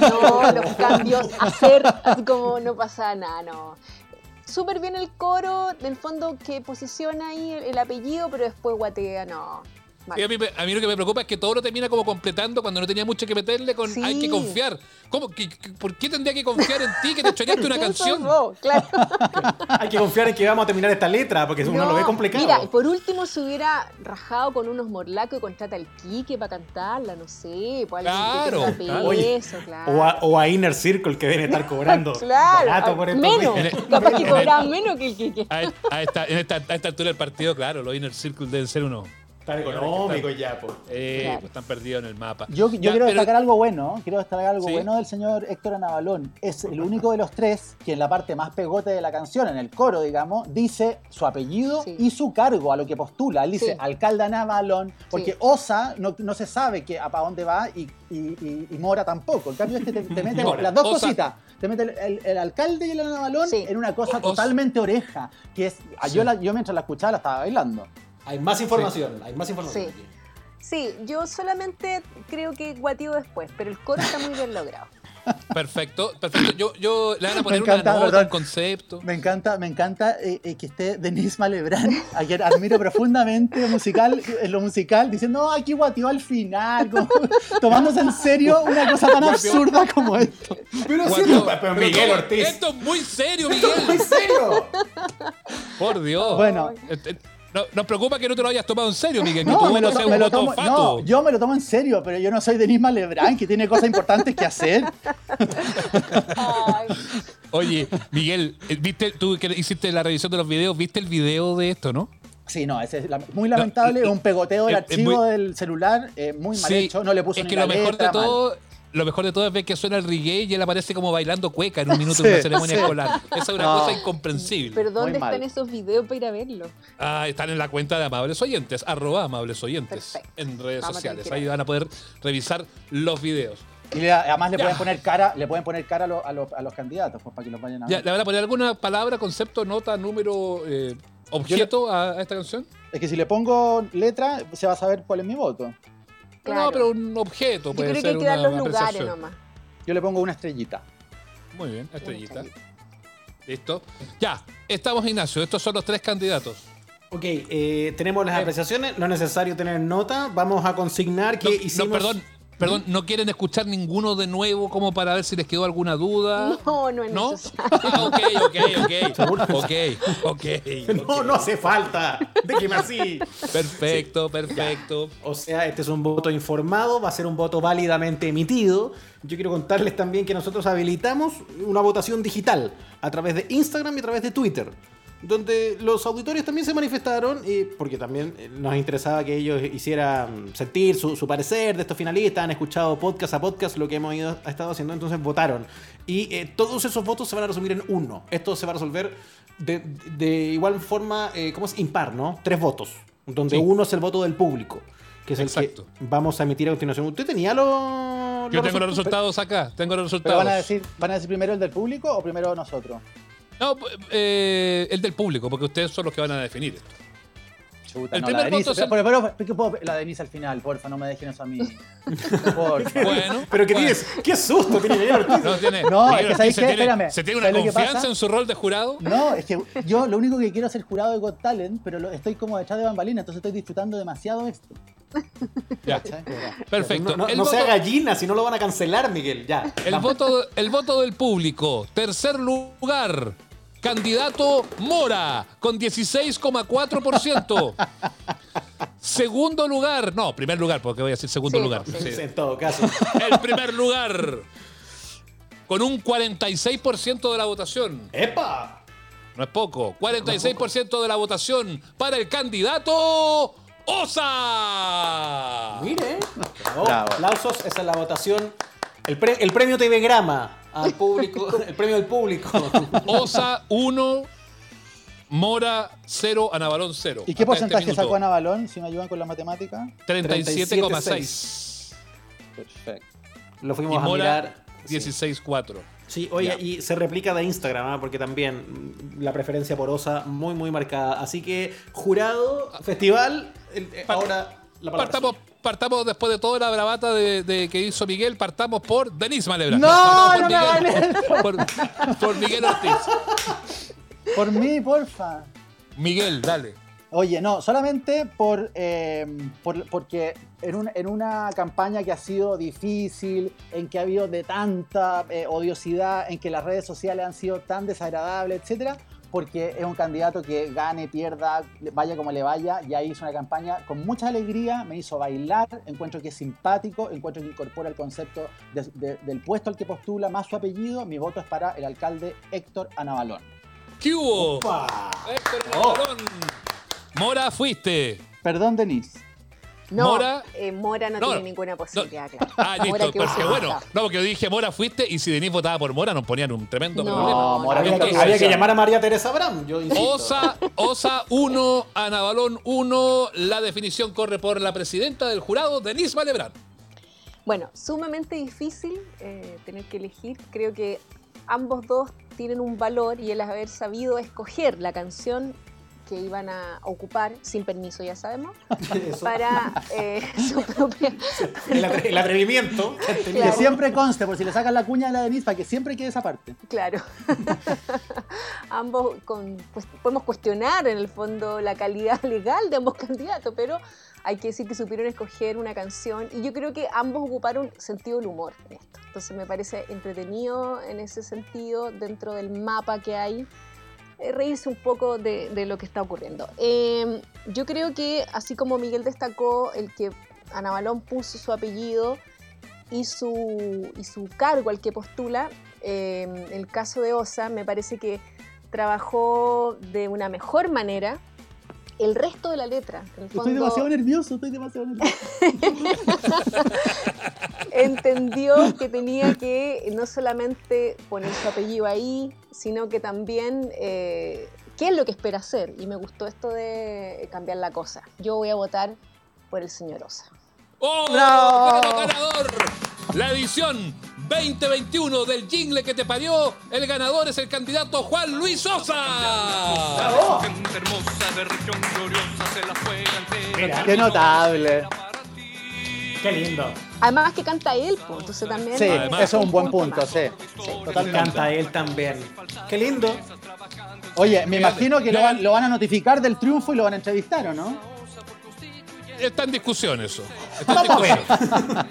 No, los cambios, hacer así como no pasa nada, no. Súper bien el coro, del fondo que posiciona ahí el, el apellido, pero después guatea, no. A, mí, me- a mí lo que me preocupa es que todo lo termina como completando cuando no tenía mucho que meterle con Sí. hay que confiar. ¿Cómo? ¿Qué- qué- ¿Por qué tendría que confiar en ti que te choreaste una canción? vos, claro. Hay que confiar en que vamos a terminar esta letra, porque uno No, lo ve complicado. Mira, por último se hubiera rajado con unos morlacos y contrata al Quique para cantarla, no sé, pues alguien que Claro, claro. claro. o, a, o a Inner Circle que deben estar cobrando. Claro, por estos menos, capaz que cobraban menos que el Quique. A, a esta, en esta, a esta altura del partido, claro, los Inner Circle deben ser uno. Tan económico ya, po. Eh, Claro. pues están perdidos en el mapa. Yo, yo Ya, quiero pero- destacar algo bueno, quiero destacar algo Sí. bueno del señor Héctor Anabalón. Es el único de los tres que en la parte más pegote de la canción, en el coro, digamos, dice su apellido Sí. y su cargo a lo que postula. Él dice Sí. alcalde Anabalón, porque Sí. Osa no, no se sabe que a para dónde va y, y- y- y Mora tampoco. En cambio, este te, te mete Mora. las dos Osa- cositas. Te mete el, el- el alcalde y el Anabalón Sí. en una cosa O- totalmente oreja, que es... Yo, la- yo mientras la escuchaba la estaba bailando. Hay más información, hay más información. Sí. Sí, yo solamente creo que guateo después, pero el coro está muy bien logrado. Perfecto, perfecto. Yo, yo le van a poner encanta, una nota, un concepto. Me encanta, me encanta eh, eh, que esté Denise Malebrán, a quien admiro profundamente musical, en lo musical, diciendo, no, aquí guateó al final, como- tomándose en serio una cosa tan absurda como esto. Pero sí, pero Pero Miguel. Ortiz. Esto es muy serio, ¿En Miguel. serio? Por Dios. Bueno. No- nos preocupa que no te lo hayas tomado en serio, Miguel. Que No, tu me lo, voto sea me un tomo, no, yo me lo tomo en serio, pero yo no soy Denise Malebrán, que tiene cosas importantes que hacer. Ay, Oye, Miguel, eh, ¿viste, tú que hiciste la revisión de los videos, ¿viste el video de esto, no? Sí, no, ese es muy lamentable, No, un pegoteo del archivo muy- del celular, eh, muy mal Sí, hecho, no le puso es ni que la lo mejor letra, de mal. Lo mejor de todo es ver que suena el reggae y él aparece como bailando cueca en un minuto Sí, de una ceremonia sí. escolar. Esa es una No. cosa incomprensible. pero ¿dónde están esos videos para ir a verlo? Ah, están en la cuenta de Amables Oyentes, arroba Amables Oyentes, Perfecto. en redes Vamos sociales. Ahí van a poder revisar los videos. Y le- además le Ya. pueden poner cara, le pueden poner cara a, lo- a lo- a los candidatos, pues para que los vayan a Ya, ver. ¿Le van a poner alguna palabra, concepto, nota, número, eh, objeto a, a esta canción? Es que si le pongo letra, se va a saber cuál es mi voto. Claro. No, pero un objeto Yo puede creo que ser hay que dar una los lugares apreciación. nomás. Yo le pongo una estrellita. Muy bien, estrellita. estrellita. Listo. Ya, estamos Ignacio. Estos son los tres candidatos. Ok, eh, tenemos las Eh. apreciaciones, no es necesario tener nota, vamos a consignar que No, hicimos... no, perdón, perdón, ¿no quieren escuchar ninguno de nuevo como para ver si les quedó alguna duda? No, no es ¿No? necesario. Ah, ok, ok, ok. Ok, ok. No, no hace falta, déjeme así. Perfecto, perfecto. O sea, este es un voto informado, va a ser un voto válidamente emitido. Yo quiero contarles también que nosotros habilitamos una votación digital a través de Instagram y a través de Twitter, donde los auditorios también se manifestaron, eh, porque también eh, nos interesaba que ellos hicieran sentir su, su parecer de estos finalistas, han escuchado podcast a podcast lo que hemos ido, ha estado haciendo, entonces votaron. Y eh, todos esos votos se van a resumir en uno. Esto se va a resolver de, de igual forma, eh, ¿cómo es? Impar, ¿no? Tres votos, donde Sí. uno es el voto del público que es Exacto. el que vamos a emitir a continuación. ¿Usted tenía los Yo tengo los resultados acá, tengo los Pero resultados. van a decir, ¿van a decir primero el del público o primero nosotros? No, eh, el del público, porque ustedes son los que van a definir esto. Chuta, El no, primer la Denise, voto es el- pero, pero- pero- pero- la Denise al final, porfa, no me dejen eso a mí. Porfa. Bueno. Pero que bueno. tienes, qué susto tiene Miguel Ortiz. No, tiene, No, es que Ortiz ¿sabéis se qué? tiene- Espérame. ¿Se tiene una ¿Sabes lo que confianza pasa? en su rol de jurado? No, es que yo lo único que quiero es el jurado de Got Talent, pero lo- estoy como detrás de bambalina, entonces estoy disfrutando demasiado esto. Ya. ¿cachai? Perfecto. No, no, el no sea gallina, si no lo van a cancelar, Miguel. Ya. El vamos. voto, el voto del público. Tercer lugar. Candidato Mora, con 16,4%. Segundo lugar. No, primer lugar, porque voy a decir segundo Sí, lugar. sí. Sí. En todo caso. El primer lugar. con un 46% de la votación. ¡Epa! No es poco. 46% de la votación para el candidato Osa. Mire. Oh, Bravo. aplausos, esa es la votación. El, pre- el premio TV Grama al público, el premio del público. Osa 1, Mora 0, Anabalón 0. ¿Y qué porcentaje sacó Ana Balón, si me ayudan con la matemática? 37,6. Perfecto. Lo Y fuimos a Mora mirar. 16,4. Sí, oye, y se replica de Instagram, ¿ah? porque también la preferencia por Osa muy, muy marcada. Así que, jurado, festival, el- eh, ahora la palabra. Partamos, partamos después de toda la bravata de, de que hizo Miguel, partamos por Denise Malebra. No, no hagan por, por, por Miguel Ortiz. Por mí, porfa. Miguel, dale. Oye, no, solamente por, eh, por- porque en, un- en una campaña que ha sido difícil, en que ha habido de tanta eh, odiosidad, en que las redes sociales han sido tan desagradables, etcétera, porque es un candidato que gane, pierda, vaya como le vaya, y ahí hizo una campaña con mucha alegría, me hizo bailar, encuentro que es simpático, encuentro que incorpora el concepto de- de- del puesto al que postula, más su apellido, mi voto es para el alcalde Héctor Anabalón. ¿Qué hubo? Héctor Oh. Navarón. Mora, fuiste. Perdón, Denise. No, Mora- eh, Mora no, No, tiene ninguna posibilidad, claro. Ah, listo. que Porque bueno, no, porque yo dije Mora fuiste y si Denise votaba por Mora nos ponían un tremendo No, problema. Mora Había que, había llamar a María Teresa Bram, yo insisto. Osa, Osa 1, Anabalón 1. La definición corre por la presidenta del jurado, Denise Malebrán. Bueno, sumamente difícil eh, tener que elegir. Creo que ambos dos tienen un valor y el haber sabido escoger la canción que iban a ocupar, sin permiso ya sabemos, Eso. para eh, su propia... El, atre- el atrevimiento. tenido. Que Claro. siempre conste, por si le sacan la cuña a la Denise, para que siempre quede esa parte. Claro. ambos con, pues, podemos cuestionar en el fondo la calidad legal de ambos candidatos, pero hay que decir que supieron escoger una canción y yo creo que ambos ocuparon sentido del humor en esto. Entonces me parece entretenido en ese sentido dentro del mapa que hay. Eh, reírse un poco de, de lo que está ocurriendo. Eh, yo creo que, así como Miguel destacó, el que Ana Balón puso su apellido y su, y su cargo al que postula, eh, el caso de Osa me parece que trabajó de una mejor manera el resto de la letra. En el Estoy demasiado nervioso, estoy demasiado nervioso. entendió que tenía que no solamente poner su apellido ahí, sino que también eh, qué es lo que espera hacer. Y me gustó esto de cambiar la cosa. Yo voy a votar por el señor Osa. ¡Oh! ¡Bravo! ¡Tenemos ganador! La edición 2021 del jingle que te parió. El ganador es el candidato Juan Luis Sosa. Gente hermosa de región gloriosa se la juega entera. Mira. Qué notable. Qué lindo. Además que canta él, pues, entonces también... Sí, Además- eso es un buen punto, más. sí. Totalmente. Canta él también. Qué lindo. Oye, me imagino que lo van, lo van a notificar del triunfo y lo van a entrevistar, ¿o no? Está en discusión eso. Está en discusión.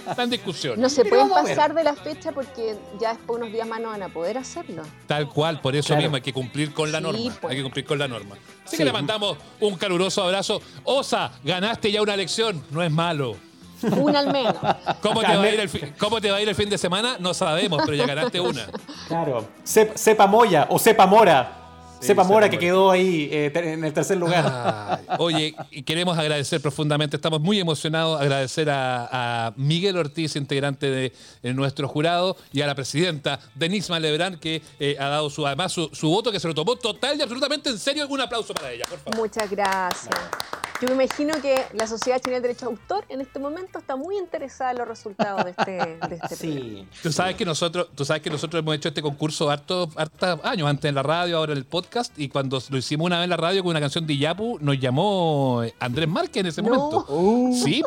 Está en discusión. No se pueden pasar de la fecha porque ya después unos días más no van a poder hacerlo. Tal cual, por eso Claro. mismo hay que cumplir con la Sí, norma. pues. Hay que cumplir con la norma. Así Sí. que le mandamos un caluroso abrazo. Osa, ganaste ya una elección. No es malo. Una al menos. ¿Cómo te, va a ir el fi- ¿Cómo te va a ir el fin de semana? No sabemos, pero ya ganaste una. Claro. Sep- Sepa Moya o Sepa Mora. Sí, Sepa Mora que quedó ahí eh, en el tercer lugar. Oye, queremos agradecer profundamente, estamos muy emocionados, agradecer a, a Miguel Ortiz, integrante de, de nuestro jurado, y a la presidenta Denise Malebrán, que eh, ha dado su, además su, su voto, que se lo tomó total y absolutamente en serio. Un aplauso para ella, por favor. Muchas gracias. Yo me imagino que la Sociedad Chilena de Derecho de Autor en este momento está muy interesada en los resultados de este, de este programa. Sí. Tú sabes que nosotros, tú sabes que nosotros hemos hecho este concurso hartos hartos años, antes en la radio, ahora en el podcast, y cuando lo hicimos una vez en la radio con una canción de Iyapu, nos llamó Andrés Márquez en ese No. momento. Uh. Sí,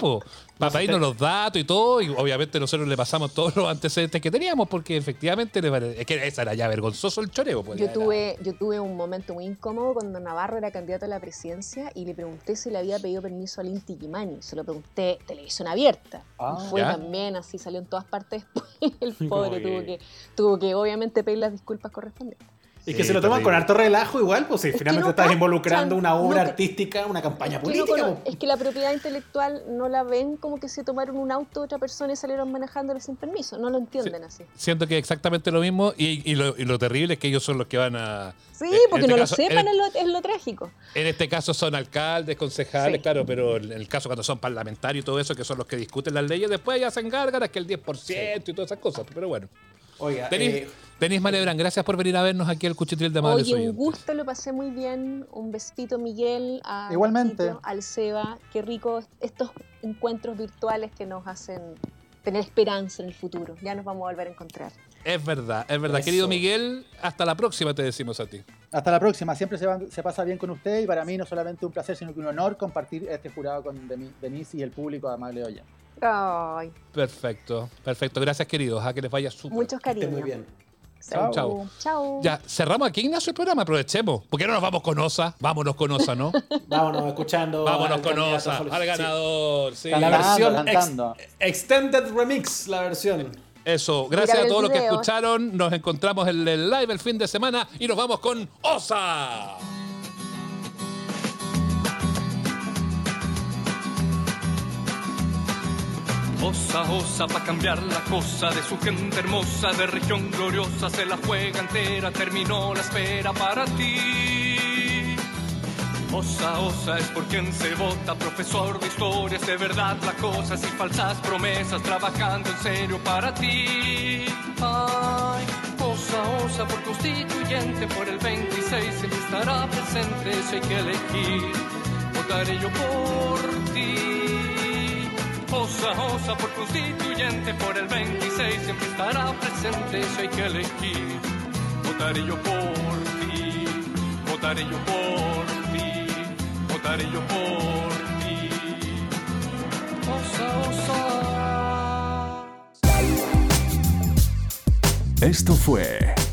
pues. Para pedirnos los datos y todo, y obviamente nosotros le pasamos todos los antecedentes que teníamos, porque efectivamente le pare- es que esa era ya vergonzoso el choreo. Pues, Yo tuve, yo tuve un momento muy incómodo cuando Navarro era candidato a la presidencia y le pregunté si le había pedido permiso al Inti Gimani. Se lo pregunté televisión abierta. Ah, y fue ya. también así, salió en todas partes después. El pobre tuvo que, tuvo que obviamente pedir las disculpas correspondientes. Y que Sí, se lo toman con harto relajo igual, pues si que finalmente no estás cachan, involucrando una obra no ca- artística, una campaña no política. po. es que la propiedad intelectual no la ven como que se tomaron un auto de otra persona y salieron manejándolo sin permiso. No lo entienden así. Siento que es exactamente lo mismo y, y lo, y lo terrible es que ellos son los que van a... Sí, en- en porque este no lo sepan en- es lo, es lo trágico. En este caso son alcaldes, concejales, Sí. claro, pero en el caso cuando son parlamentarios y todo eso, que son los que discuten las leyes, después ya hacen gárgaras que el 10% y todas esas cosas. Pero bueno. Oiga, eh, Denis Malebrán, gracias por venir a vernos aquí al Cuchitril de Madres Oye, un gusto, lo pasé muy bien. Un besito, Miguel, a Igualmente. Al Seba. Qué rico estos encuentros virtuales que nos hacen tener esperanza en el futuro. Ya nos vamos a volver a encontrar. Es verdad, es verdad. Eso. Querido Miguel, hasta la próxima te decimos a ti. Hasta la próxima. Siempre se, va- se pasa bien con usted y para mí no solamente un placer, sino que un honor compartir este jurado con Deni- Denise y el público amable hoy. Ay, Perfecto, perfecto. Gracias, queridos. A que les vaya súper. muchos cariños. muy bien. Chao, chao. Chao. Ya, cerramos aquí, Ignacio, el programa. Aprovechemos. ¿Por qué no nos vamos con Osa? Vámonos con Osa, ¿no? Vámonos escuchando. Vámonos con Osa, al ganador. Sí. La Cantando, versión ex-. Extended Remix, la versión. Eso, gracias a todos los que escucharon. Nos encontramos en el live el fin de semana y nos vamos con Osa. Osa, osa, pa' cambiar la cosa de su gente hermosa, de región gloriosa, se la juega entera, terminó la espera para ti. Osa, osa, es por quien se vota, profesor de historia, es de verdad la cosa, sin falsas promesas, trabajando en serio para ti. Ay, osa, osa, por constituyente, por el 26 siempre estará presente, si hay que elegir, votaré yo por ti. Osa, osa por constituyente, por el 26 siempre estará presente, si hay que elegir. Votaré yo por ti, votaré yo por ti, votaré yo por ti. Osa, osa. Esto fue